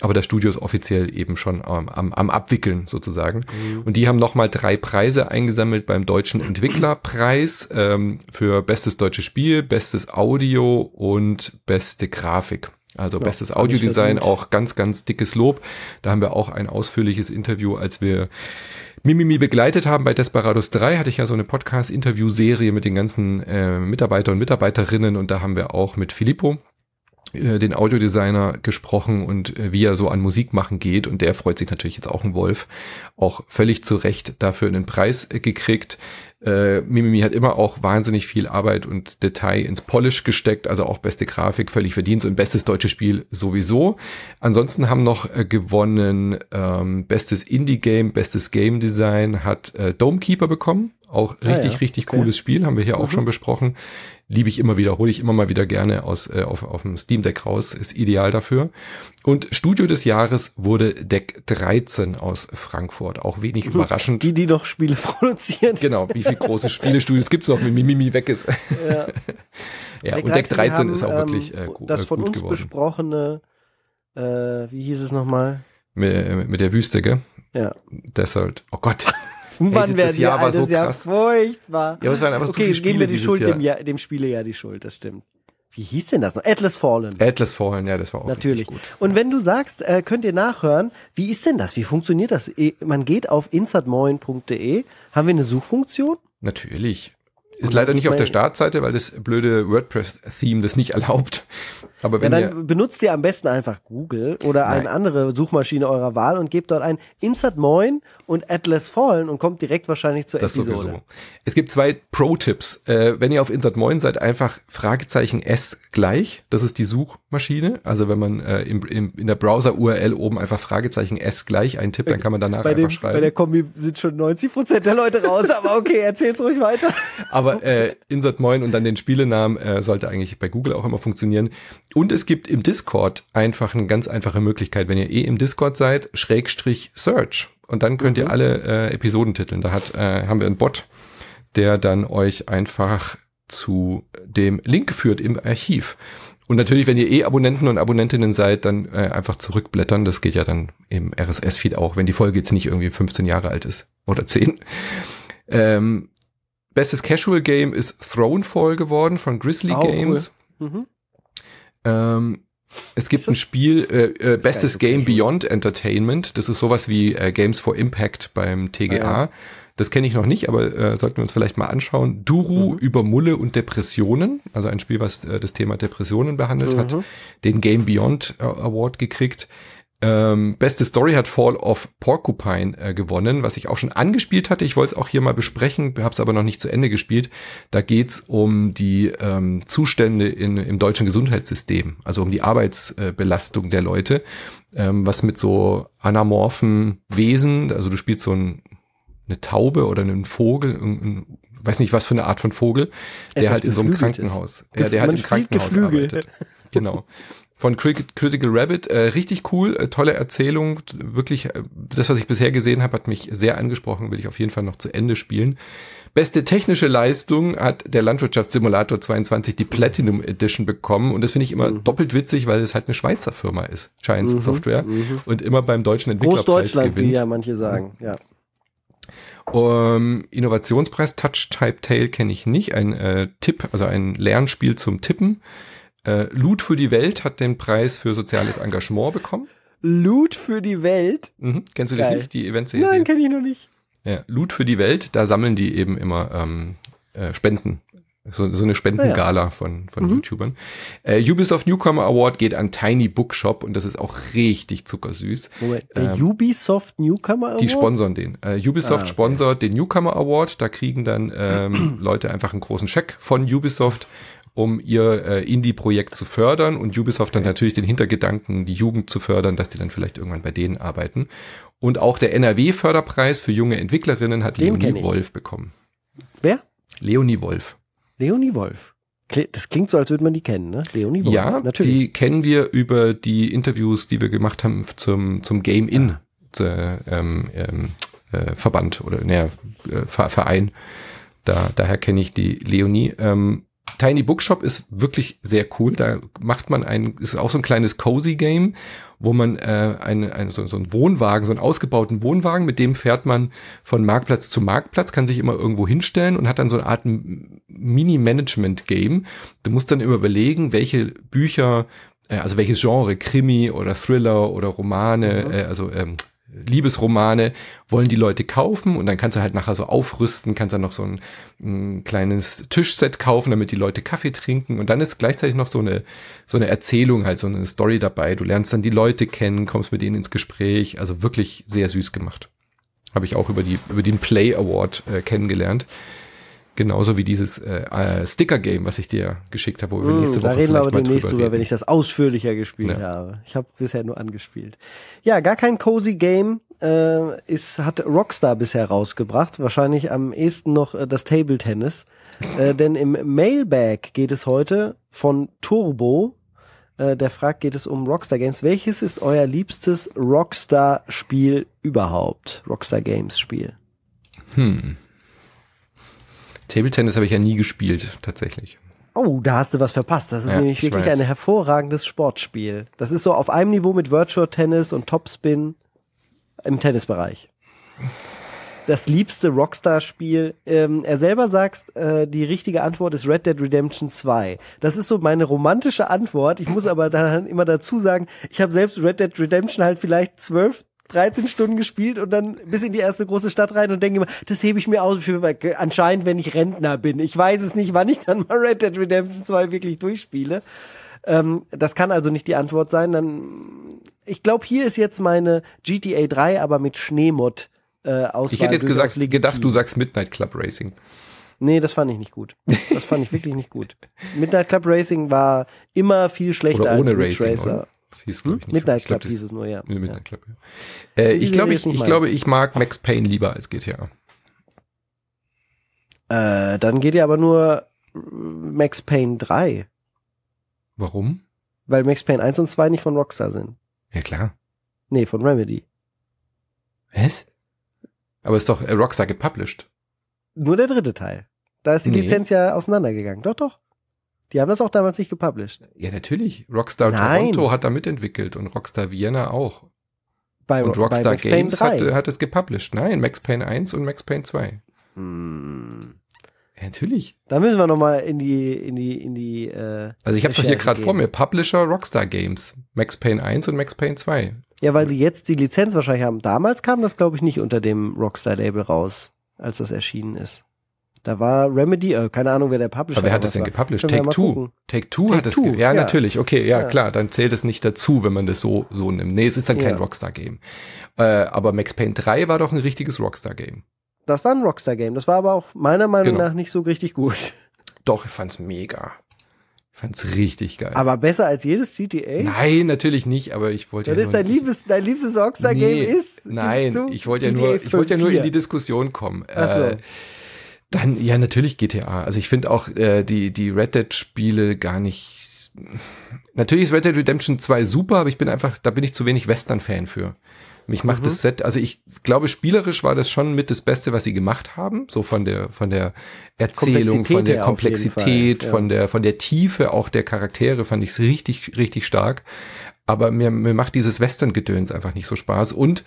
Aber das Studio ist offiziell eben schon ähm, am, am Abwickeln sozusagen. Mhm. Und die haben nochmal drei Preise eingesammelt beim Deutschen Entwicklerpreis ähm, für bestes deutsches Spiel, bestes Audio und beste Grafik. Also ja, bestes Audiodesign, auch ganz, ganz dickes Lob. Da haben wir auch ein ausführliches Interview, als wir Mimimi begleitet haben bei Desperados 3, hatte ich ja so eine Podcast-Interview-Serie mit den ganzen äh, Mitarbeiter und Mitarbeiterinnen und da haben wir auch mit Filippo, äh, den Audiodesigner gesprochen und äh, wie er so an Musik machen geht und der freut sich natürlich jetzt auch ein Wolf, auch völlig zu Recht dafür einen Preis äh, gekriegt. Äh, Mimimi hat immer auch wahnsinnig viel Arbeit und Detail ins Polish gesteckt, also auch beste Grafik, völlig verdient und bestes deutsches Spiel sowieso. Ansonsten haben noch äh, gewonnen ähm, bestes Indie-Game, bestes Game Design hat äh, Domekeeper bekommen. Auch richtig, ah, ja. richtig okay. cooles Spiel, haben wir hier mhm. auch schon besprochen liebe ich immer wieder, hole ich immer mal wieder gerne aus äh, auf, auf dem Steam Deck raus, ist ideal dafür. Und Studio des Jahres wurde Deck 13 aus Frankfurt, auch wenig überraschend. Die, die noch Spiele produzieren. Genau, wie viele große Spielestudios gibt's noch, wenn Mimimi weg ist. Ja, ja Deck und Deck 13 haben, ist auch wirklich äh, gut. Das von gut uns geworden. besprochene, äh, wie hieß es nochmal? Mit, mit der Wüste, gell? Ja. Desert. Oh Gott. Wann wäre Jahr so Jahr furchtbar. Ja, es waren einfach okay, so geben wir die Schuld dem, Jahr, dem Spielejahr die Schuld, das stimmt. Wie hieß denn das noch? Atlas Fallen. Atlas Fallen, ja, das war auch Natürlich. gut. Und wenn du sagst, äh, könnt ihr nachhören, wie ist denn das? Wie funktioniert das? Eh, Man geht auf insertmoin.de. Haben wir eine Suchfunktion? Natürlich. Ist leider nicht auf der Startseite, weil das blöde WordPress-Theme das nicht erlaubt. Aber Ja, wenn ihr, dann benutzt ihr am besten einfach Google oder eine Nein. andere Suchmaschine eurer Wahl und gebt dort ein Insert Moin und Atlas Fallen und kommt direkt wahrscheinlich zur das Episode. sowieso. Es gibt zwei Pro-Tipps. Äh, wenn ihr auf Insert Moin seid, einfach Fragezeichen S gleich. Das ist die Suchmaschine. Also wenn man äh, im, im, in der Browser-URL oben einfach Fragezeichen S gleich eintippt, dann kann man danach Bei, einfach dem, schreiben. bei der Kombi sind schon 90 Prozent der Leute raus, aber okay, erzähl's ruhig weiter. Aber äh, Insert Moin und dann den Spielenamen äh, sollte eigentlich bei Google auch immer funktionieren. Und es gibt im Discord einfach eine ganz einfache Möglichkeit, wenn ihr eh im Discord seid, Schrägstrich Search. Und dann könnt ihr alle äh, Episoden titeln. Da hat, äh, haben wir einen Bot, der dann euch einfach zu dem Link führt im Archiv. Und natürlich, wenn ihr eh Abonnenten und Abonnentinnen seid, dann äh, einfach zurückblättern. Das geht ja dann im RSS-Feed auch, wenn die Folge jetzt nicht irgendwie 15 Jahre alt ist oder 10. Ähm, Bestes Casual Game ist Thronefall geworden von Grizzly Oh, cool. Games. Mhm. Ähm, es gibt ein Spiel, äh, äh, Bestes Game. Beyond Entertainment. Das ist sowas wie äh, Games for Impact beim TGA. Ah, ja. Das kenne ich noch nicht, aber äh, sollten wir uns vielleicht mal anschauen. Duru Mhm. über Mulle und Depressionen, also ein Spiel, was äh, das Thema Depressionen behandelt hat, Mhm. den Game Beyond äh, Award gekriegt. Ähm, beste Story hat Fall of Porcupine äh, gewonnen, was ich auch schon angespielt hatte. Ich wollte es auch hier mal besprechen, habe es aber noch nicht zu Ende gespielt. Da geht's um die ähm, Zustände in, im deutschen Gesundheitssystem, also um die Arbeitsbelastung der Leute, ähm, was mit so anamorphen Wesen, also du spielst so ein, eine Taube oder einen Vogel, ein, weiß nicht was für eine Art von Vogel, der Etwas halt in so einem. Krankenhaus, ja, der halt im Krankenhaus Geflügel. arbeitet. Genau. Von Cri- Critical Rabbit, äh, richtig cool, äh, tolle Erzählung, wirklich, äh, das, was ich bisher gesehen habe, hat mich sehr angesprochen, will ich auf jeden Fall noch zu Ende spielen. Beste technische Leistung hat der Landwirtschaftssimulator 22 die Platinum Edition bekommen und das finde ich immer Mhm. doppelt witzig, weil es halt eine Schweizer Firma ist, Giants Mhm, Software mhm. und immer beim deutschen Entwicklerpreis Großdeutschland, wie ja manche sagen. Ja. Um, Innovationspreis Touch Type Tale kenne ich nicht. Ein äh, Tipp, also ein Lernspiel zum Tippen. Äh, Loot für die Welt hat den Preis für soziales Engagement bekommen. Loot für die Welt? Mhm. Kennst du das Geil. nicht, die Eventserie? Nein, kenne ich noch nicht. Ja, Loot für die Welt, da sammeln die eben immer ähm, äh, Spenden. So, so eine Spendengala von, von Mhm. YouTubern. Äh, Ubisoft Newcomer Award geht an Tiny Bookshop und das ist auch richtig zuckersüß. Moment, der Ähm, Ubisoft Newcomer Award? Die sponsern den. Äh, Ubisoft Ah, okay. sponsert den Newcomer Award. Da kriegen dann ähm, Leute einfach einen großen Scheck von Ubisoft, um ihr äh, Indie-Projekt zu fördern. Und Ubisoft dann natürlich den Hintergedanken, die Jugend zu fördern, dass die dann vielleicht irgendwann bei denen arbeiten. Und auch der NRW-Förderpreis für junge Entwicklerinnen hat Den Leonie. Wolf bekommen. Wer? Leonie Wolf. Leonie Wolf. Das klingt so, als würde man die kennen, ne? Leonie Wolf. ja, natürlich. die kennen wir über die Interviews, die wir gemacht haben zum, zum Game In äh, ähm, ähm, äh, Verband oder naja, äh, Ver- Verein. Da, daher kenne ich die Leonie. Ähm, Tiny Bookshop ist wirklich sehr cool. Da macht man ein, ist auch so ein kleines cozy Game, wo man äh, eine, eine, so, so einen Wohnwagen, so einen ausgebauten Wohnwagen, mit dem fährt man von Marktplatz zu Marktplatz, kann sich immer irgendwo hinstellen und hat dann so eine Art Mini-Management-Game. Du musst dann immer überlegen, welche Bücher, äh, also welches Genre, Krimi oder Thriller oder Romane, Mhm. äh, also ähm, Liebesromane wollen die Leute kaufen und dann kannst du halt nachher so aufrüsten, kannst dann noch so ein, ein kleines Tischset kaufen, damit die Leute Kaffee trinken und dann ist gleichzeitig noch so eine so eine Erzählung halt so eine Story dabei. Du lernst dann die Leute kennen, kommst mit denen ins Gespräch, also wirklich sehr süß gemacht. Habe ich auch über die über den Play Award äh, kennengelernt. Genauso wie dieses äh, äh, Sticker-Game, was ich dir geschickt habe, wo wir Mm, nächste Woche da reden wir aber demnächst drüber, reden. wenn ich das ausführlicher gespielt Ja. habe. Ich habe bisher nur angespielt. Ja, gar kein cozy Game äh, ist, hat Rockstar bisher rausgebracht. Wahrscheinlich am ehesten noch äh, das Table Tennis. äh, denn im Mailbag geht es heute von Turbo. Äh, der fragt, geht es um Rockstar Games. Welches ist euer liebstes Rockstar-Spiel überhaupt? Rockstar Games Spiel. Hm. Table Tennis habe ich ja nie gespielt, tatsächlich. Oh, da hast du was verpasst. Das ist Ja, nämlich ich wirklich weiß. ein hervorragendes Sportspiel. Das ist so auf einem Niveau mit Virtual Tennis und Topspin im Tennisbereich. das liebste Rockstar-Spiel. Ähm, er selber sagt, äh, die richtige Antwort ist Red Dead Redemption 2. Das ist so meine romantische Antwort. Ich muss aber dann immer dazu sagen, ich habe selbst Red Dead Redemption halt vielleicht zwölf 13 Stunden gespielt und dann bis in die erste große Stadt rein und denke immer, das hebe ich mir aus für anscheinend, wenn ich Rentner bin. Ich weiß es nicht, wann ich dann mal Red Dead Redemption 2 wirklich durchspiele. Ähm, das kann also nicht die Antwort sein. Dann, ich glaube, hier ist jetzt meine GTA 3, aber mit Schneemod äh, Auswahl. Ich hätte jetzt gesagt, gedacht, du sagst Midnight Club Racing. Nee, das fand ich nicht gut. Das fand ich wirklich nicht gut. Midnight Club Racing war immer viel schlechter als Ridge Racing, Racer. oder? Das hieß, glaub ich, nicht. Midnight Ich glaub, Club hieß es nur, ja. Nee, ja. Midnight Club, ja. Äh, ich glaube, ich, ich glaube, ich mag Max Payne lieber als GTA. Äh, dann geht ihr aber nur Max Payne 3, Warum? weil Max Payne 1 und 2 nicht von Rockstar sind. Ja, klar. Nee, von Remedy. Was? Aber ist doch äh, Rockstar gepublished. Nur der dritte Teil. Da ist die Nee. Lizenz ja auseinandergegangen. Doch, doch. Die haben das auch damals nicht gepublished. Ja, natürlich. Rockstar Nein. Toronto hat da mitentwickelt und Rockstar Vienna auch. Bei, Und Rockstar Games 3. hat, hat es gepublished. Nein, Max Payne 1 und Max Payne 2. Hm. Ja, natürlich. Da müssen wir noch mal in die in die in die äh, Also ich habe doch hier gerade vor mir Publisher Rockstar Games. Max Payne 1 und Max Payne 2. Ja, weil sie jetzt die Lizenz wahrscheinlich haben. Damals kam das glaube ich nicht unter dem Rockstar Label raus, als das erschienen ist. Da war Remedy, äh, keine Ahnung, wer der Publisher Aber wer hat war, es denn war. gepublished? Take Two. Take Two Take hat es. Ja, ja. natürlich. Okay, ja, Ja. klar. Dann zählt es nicht dazu, wenn man das so, so nimmt. Nee, es ist dann kein Ja. Rockstar-Game. Äh, aber Max Payne 3 war doch ein richtiges Rockstar-Game. Das war ein Rockstar Game. Das war aber auch meiner Meinung Genau. nach nicht so richtig gut. Doch, ich fand's mega. Ich fand's richtig geil. Aber besser als jedes GTA? Nein, natürlich nicht, aber ich wollte Das ja ist nur dein liebes, dein liebstes Rockstar Game Nee, ist? Nein, ich wollte ja nur, ich wollte ja nur 4. in die Diskussion kommen. Ach so. Äh, dann, ja, natürlich GTA. Also ich finde auch äh, die, die Red Dead-Spiele gar nicht. Natürlich ist Red Dead Redemption 2 super, aber ich bin einfach, da bin ich zu wenig Western-Fan für. Mich macht Mhm. das Set, also ich glaube, spielerisch war das schon mit das Beste, was sie gemacht haben. So von der, von der Erzählung, von der Komplexität, ja. von der, von der Tiefe auch der Charaktere fand ich es richtig, richtig stark. Aber mir, mir macht dieses Western-Gedöns einfach nicht so Spaß. Und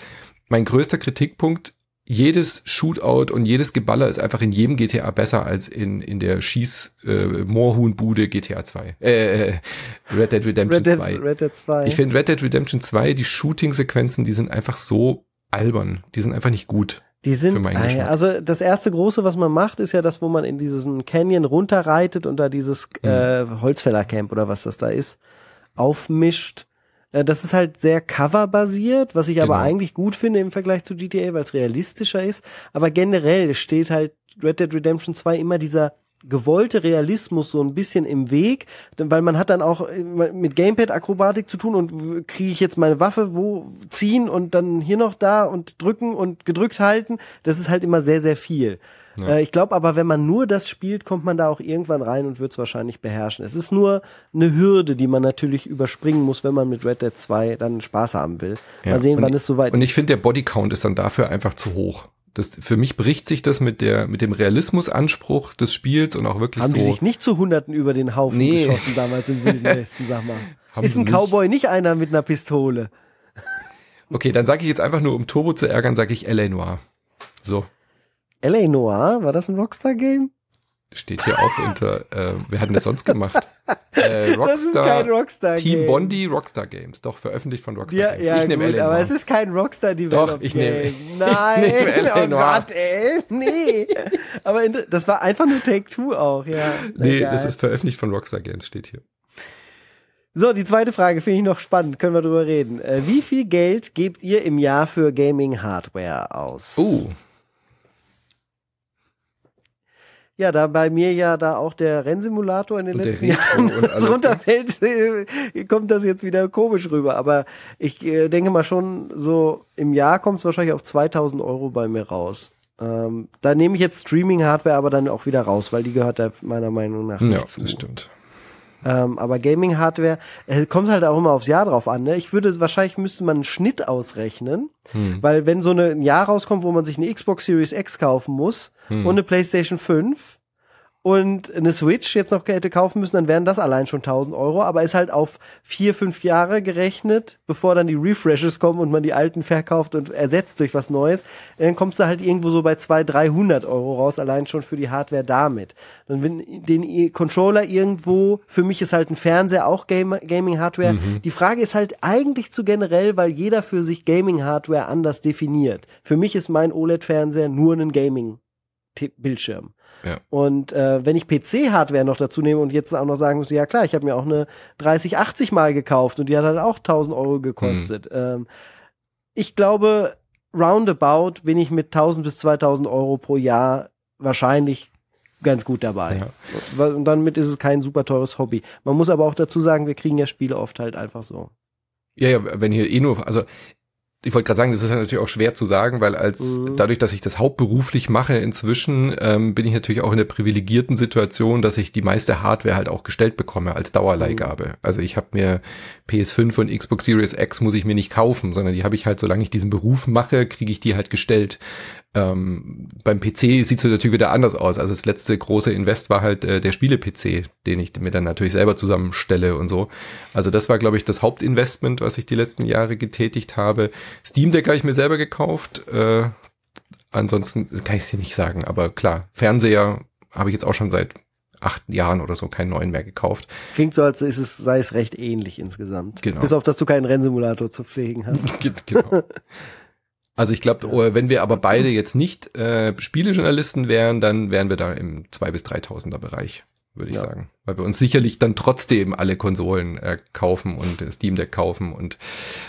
mein größter Kritikpunkt, jedes Shootout und jedes Geballer ist einfach in jedem GTA besser als in, in der Schieß äh, Moorhuhnbude GTA 2. Äh, äh, Red Dead Redemption Red Dead, 2. Red Dead 2. Ich finde Red Dead Redemption 2, die Shooting-Sequenzen, die sind einfach so albern. Die sind einfach nicht gut. Die sind, Geschmack. also das erste große, was man macht, ist ja das, wo man in diesen Canyon runterreitet und da dieses Mhm. äh, Holzfällercamp oder was das da ist, aufmischt. Äh, das ist halt sehr coverbasiert, was ich aber Genau. eigentlich gut finde im Vergleich zu GTA, weil es realistischer ist. Aber generell steht halt Red Dead Redemption 2 immer dieser gewollte Realismus so ein bisschen im Weg, denn, weil man hat dann auch äh, mit Gamepad-Akrobatik zu tun und kriege ich jetzt meine Waffe wo ziehen und dann hier noch da und drücken und gedrückt halten. Das ist halt immer sehr, sehr viel. Ja. Äh, ich glaube aber, wenn man nur das spielt, kommt man da auch irgendwann rein und wird es wahrscheinlich beherrschen. Es ist nur eine Hürde, die man natürlich überspringen muss, wenn man mit Red Dead 2 dann Spaß haben will. Ja, Mal sehen, und wann ich- es soweit Und ist. ich finde, der Bodycount ist dann dafür einfach zu hoch. Das, für mich bricht sich das mit der, mit dem Realismusanspruch des Spiels und auch wirklich Haben so. die sich nicht zu Hunderten über den Haufen Nee. geschossen damals im Wilden Westen, sag mal. Haben ist ein nicht. Cowboy nicht einer mit einer Pistole? Okay, dann sage ich jetzt einfach nur, um Turbo zu ärgern, sage ich L.A. Noir. So, L.A. Noir, war das ein Rockstar-Game? Steht hier auch unter, äh, wer hat denn das sonst gemacht? Äh, Rockstar, Das ist kein Rockstar-Game. Team Bondi, Rockstar Games. Doch, veröffentlicht von Rockstar Ja, Games. ja, ich nehme gut, aber es ist kein Rockstar Developed Doch, ich nehme- Game. Nein, ich nehme L.A. oh. Gott, ey, nee. aber in, das war einfach nur Take Two auch, ja. nee, Egal. das ist veröffentlicht von Rockstar Games, steht hier. So, die zweite Frage finde ich noch spannend, können wir drüber reden. Äh, wie viel Geld gebt ihr im Jahr für Gaming-Hardware aus? Oh, Ja, da bei mir ja da auch der Rennsimulator in den Und letzten Jahren runterfällt, äh, kommt das jetzt wieder komisch rüber. Aber ich äh, denke mal schon, so im Jahr kommt es wahrscheinlich auf 2000 Euro bei mir raus. Ähm, da nehme ich jetzt Streaming-Hardware aber dann auch wieder raus, weil die gehört da meiner Meinung nach ja, nicht zu. das stimmt. Ähm, aber Gaming-Hardware äh, kommt halt auch immer aufs Jahr drauf an. Ne? Ich würde wahrscheinlich müsste man einen Schnitt ausrechnen, Hm. weil wenn so eine, ein Jahr rauskommt, wo man sich eine Xbox Series X kaufen muss Hm. und eine PlayStation 5 und eine Switch jetzt noch hätte kaufen müssen, dann wären das allein schon 1000 Euro, aber ist halt auf vier, fünf Jahre gerechnet, bevor dann die Refreshes kommen und man die alten verkauft und ersetzt durch was Neues, dann kommst du halt irgendwo so bei 200, 300 Euro raus, allein schon für die Hardware damit. Und wenn den Controller irgendwo, für mich ist halt ein Fernseher auch Game, Gaming-Hardware. Mhm. Die Frage ist halt eigentlich zu generell, weil jeder für sich Gaming-Hardware anders definiert. Für mich ist mein OLED-Fernseher nur ein Gaming-Bildschirm. Ja. Und äh, wenn ich PC-Hardware noch dazu nehme und jetzt auch noch sagen muss, ja klar, ich habe mir auch eine 3080 mal gekauft und die hat halt auch 1000 Euro gekostet. Mhm. Ähm, ich glaube, roundabout bin ich mit 1000 bis 2000 Euro pro Jahr wahrscheinlich ganz gut dabei. Ja. Und damit ist es kein super teures Hobby. Man muss aber auch dazu sagen, wir kriegen ja Spiele oft halt einfach so. Ja, ja, wenn hier eh nur, also ich wollte gerade sagen, das ist natürlich auch schwer zu sagen, weil als mhm. dadurch, dass ich das hauptberuflich mache inzwischen, ähm, bin ich natürlich auch in der privilegierten Situation, dass ich die meiste Hardware halt auch gestellt bekomme als Dauerleihgabe. Mhm. Also ich habe mir PS5 und Xbox Series X muss ich mir nicht kaufen, sondern die habe ich halt, solange ich diesen Beruf mache, kriege ich die halt gestellt. Ähm, beim PC sieht es natürlich wieder anders aus. Also das letzte große Invest war halt äh, der Spiele-PC, den ich mir dann natürlich selber zusammenstelle und so. Also das war, glaube ich, das Hauptinvestment, was ich die letzten Jahre getätigt habe. Steam Deck habe ich mir selber gekauft. Äh, ansonsten kann ich es dir nicht sagen, aber klar, Fernseher habe ich jetzt auch schon seit acht Jahren oder so keinen neuen mehr gekauft. Klingt so, als ist es, sei es recht ähnlich insgesamt. Genau. Bis auf, dass du keinen Rennsimulator zu pflegen hast. genau. Also ich glaube, ja. wenn wir aber beide jetzt nicht äh, Spielejournalisten wären, dann wären wir da im 2.000 bis 3.000er Bereich, würde ich ja. sagen. Weil wir uns sicherlich dann trotzdem alle Konsolen äh, kaufen und äh, Steam Deck kaufen und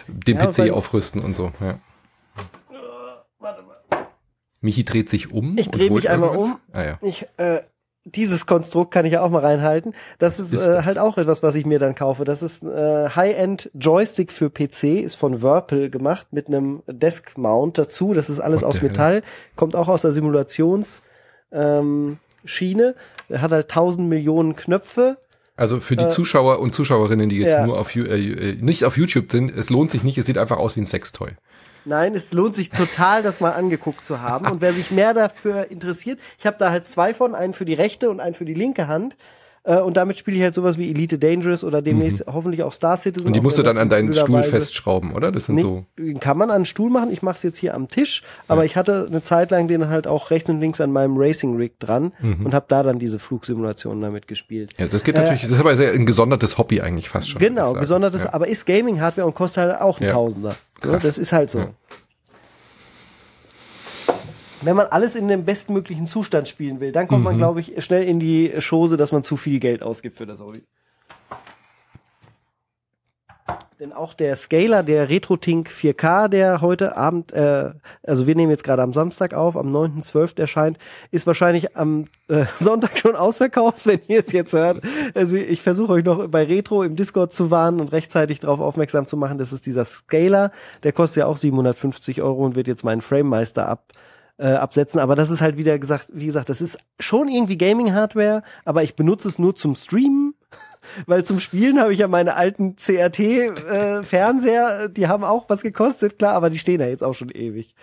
den ja, PC aufrüsten und so. Ja. Warte mal. Michi dreht sich um. Ich drehe mich einmal um. Ah, ja. Ich äh, dieses Konstrukt kann ich ja auch mal reinhalten. Das ist, ist äh, halt auch etwas, was ich mir dann kaufe. Das ist äh, High-End Joystick für PC, ist von Whirlpool gemacht mit einem Desk Mount dazu. Das ist alles aus Metall, kommt auch aus der Simulations ähm, Schiene. Hat halt tausend Millionen Knöpfe. Also für die äh, Zuschauer und Zuschauerinnen, die jetzt ja. nur auf äh, äh, nicht auf YouTube sind, es lohnt sich nicht. Es sieht einfach aus wie ein Sextoy. Nein, es lohnt sich total, das mal angeguckt zu haben. Und wer sich mehr dafür interessiert, ich habe da halt zwei von, einen für die rechte und einen für die linke Hand. Äh, und damit spiele ich halt sowas wie Elite Dangerous oder demnächst mhm. hoffentlich auch Star Citizen. Und die musst du dann an deinen Stuhl festschrauben, oder? Das sind nee, so. Kann man an den Stuhl machen. Ich mache es jetzt hier am Tisch, aber ja. ich hatte eine Zeit lang den halt auch rechts und links an meinem Racing Rig dran mhm. und habe da dann diese Flugsimulationen damit gespielt. Ja, das geht äh, natürlich. Das ist aber ein gesondertes Hobby eigentlich fast schon. Genau, gesondertes, ja. aber ist Gaming Hardware und kostet halt auch ein Tausender. Ja, das ist halt so. Wenn man alles in dem bestmöglichen Zustand spielen will, dann kommt mhm. man, glaube ich, schnell in die Chose, dass man zu viel Geld ausgibt für das Hobby. Denn auch der Scaler, der RetroTink 4K, der heute Abend, äh, also wir nehmen jetzt gerade am Samstag auf, am 9.12. erscheint, ist wahrscheinlich am äh, Sonntag schon ausverkauft, wenn ihr es jetzt hört. Also ich versuche euch noch bei Retro im Discord zu warnen und rechtzeitig darauf aufmerksam zu machen, das ist dieser Scaler, der kostet ja auch 750 Euro und wird jetzt meinen Framemeister ab äh, absetzen. Aber das ist halt wieder gesagt, wie gesagt, das ist schon irgendwie Gaming-Hardware, aber ich benutze es nur zum Streamen. Weil zum Spielen habe ich ja meine alten CRT-Fernseher, äh, die haben auch was gekostet, klar, aber die stehen ja jetzt auch schon ewig.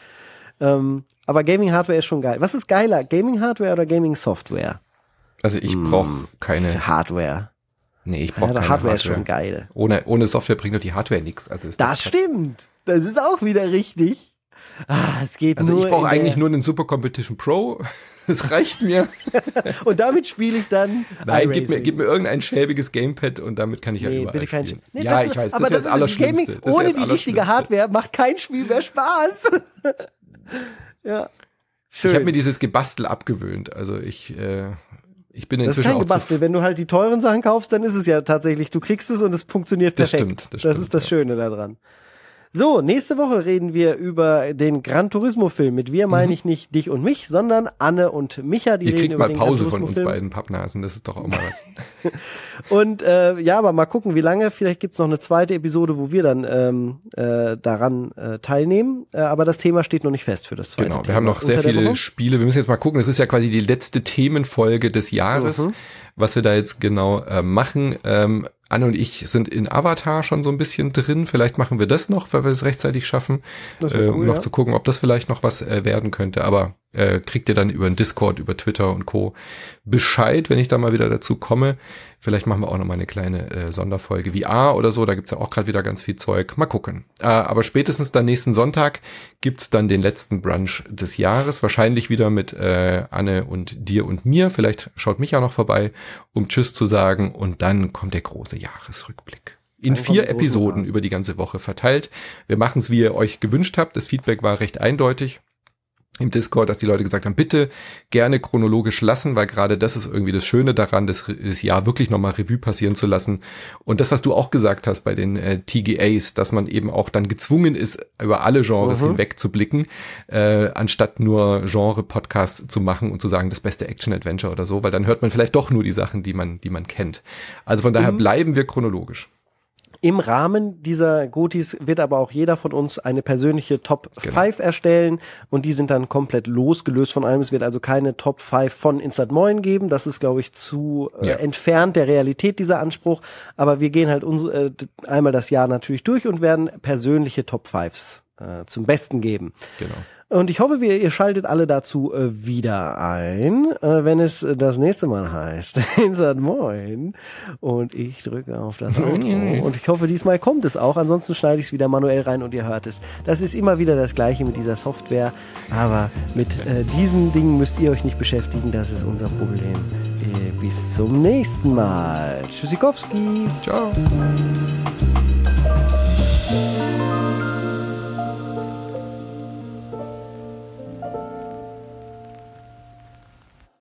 Ähm, aber Gaming-Hardware ist schon geil. Was ist geiler, Gaming-Hardware oder Gaming-Software? Also ich brauche hm, keine Hardware. Nee, ich brauche ja, keine Hardware. Hardware ist schon geil. Ohne, ohne Software bringt doch die Hardware nichts. Also das, das stimmt. Das ist auch wieder richtig. Ah, es geht also nur. Ich brauche eigentlich nur einen Super Competition Pro. Das reicht mir. und damit spiele ich dann. Nein, gib mir, gib mir irgendein schäbiges Gamepad und damit kann ich ja überall bitte kein spielen. Nee, ja, ich weiß, aber das, das ist das Gaming ohne die richtige Hardware macht kein Spiel mehr Spaß. ja. Schön. Ich habe mir dieses Gebastel abgewöhnt. Also ich, äh, ich bin inzwischen Das ist kein Gebastel. Wenn du halt die teuren Sachen kaufst, dann ist es ja tatsächlich, du kriegst es und es funktioniert perfekt. Das stimmt. Das, stimmt, das ist das ja. Schöne daran. So, nächste Woche reden wir über den Gran Turismo Film. Mit wir meine mhm. ich nicht dich und mich, sondern Anne und Micha. Die Ihr reden kriegt über mal Pause von uns beiden Pappnasen, das ist doch auch mal was. und äh, ja, aber mal gucken, wie lange. Vielleicht gibt's noch eine zweite Episode, wo wir dann ähm, äh, daran äh, teilnehmen. Äh, aber das Thema steht noch nicht fest für das zweite Genau, wir Thema. haben noch sehr viele Spiele. Wir müssen jetzt mal gucken. Das ist ja quasi die letzte Themenfolge des Jahres. Mhm was wir da jetzt genau äh, machen. Ähm, Anne und ich sind in Avatar schon so ein bisschen drin. Vielleicht machen wir das noch, weil wir es rechtzeitig schaffen, äh, cool, um noch ja. zu gucken, ob das vielleicht noch was äh, werden könnte. Aber äh, kriegt ihr dann über den Discord, über Twitter und Co. Bescheid, wenn ich da mal wieder dazu komme. Vielleicht machen wir auch noch mal eine kleine äh, Sonderfolge VR oder so. Da gibt's ja auch gerade wieder ganz viel Zeug. Mal gucken. Äh, aber spätestens dann nächsten Sonntag gibt's dann den letzten Brunch des Jahres. Wahrscheinlich wieder mit äh, Anne und dir und mir. Vielleicht schaut mich ja noch vorbei, um Tschüss zu sagen. Und dann kommt der große Jahresrückblick in vier Episoden über die ganze Woche verteilt. Wir machen es, wie ihr euch gewünscht habt. Das Feedback war recht eindeutig im Discord, dass die Leute gesagt haben, bitte gerne chronologisch lassen, weil gerade das ist irgendwie das Schöne daran, das, das Jahr wirklich nochmal Revue passieren zu lassen. Und das, was du auch gesagt hast bei den äh, TGAs, dass man eben auch dann gezwungen ist, über alle Genres mhm. hinweg zu blicken, äh, anstatt nur Genre-Podcast zu machen und zu sagen, das beste Action-Adventure oder so, weil dann hört man vielleicht doch nur die Sachen, die man, die man kennt. Also von daher mhm. bleiben wir chronologisch. Im Rahmen dieser Gotis wird aber auch jeder von uns eine persönliche Top genau. 5 erstellen und die sind dann komplett losgelöst von allem. Es wird also keine Top 5 von Instant Moin geben. Das ist, glaube ich, zu äh, ja. entfernt der Realität dieser Anspruch. Aber wir gehen halt uns, äh, einmal das Jahr natürlich durch und werden persönliche Top 5s äh, zum Besten geben. Genau. Und ich hoffe, wir, ihr schaltet alle dazu äh, wieder ein, äh, wenn es äh, das nächste Mal heißt. Insert Moin. Und ich drücke auf das Outro. Und ich hoffe, diesmal kommt es auch. Ansonsten schneide ich es wieder manuell rein und ihr hört es. Das ist immer wieder das Gleiche mit dieser Software. Aber mit diesen Dingen müsst ihr euch nicht beschäftigen. Das ist unser Problem. Bis zum nächsten Mal. Tschüssikowski. Ciao.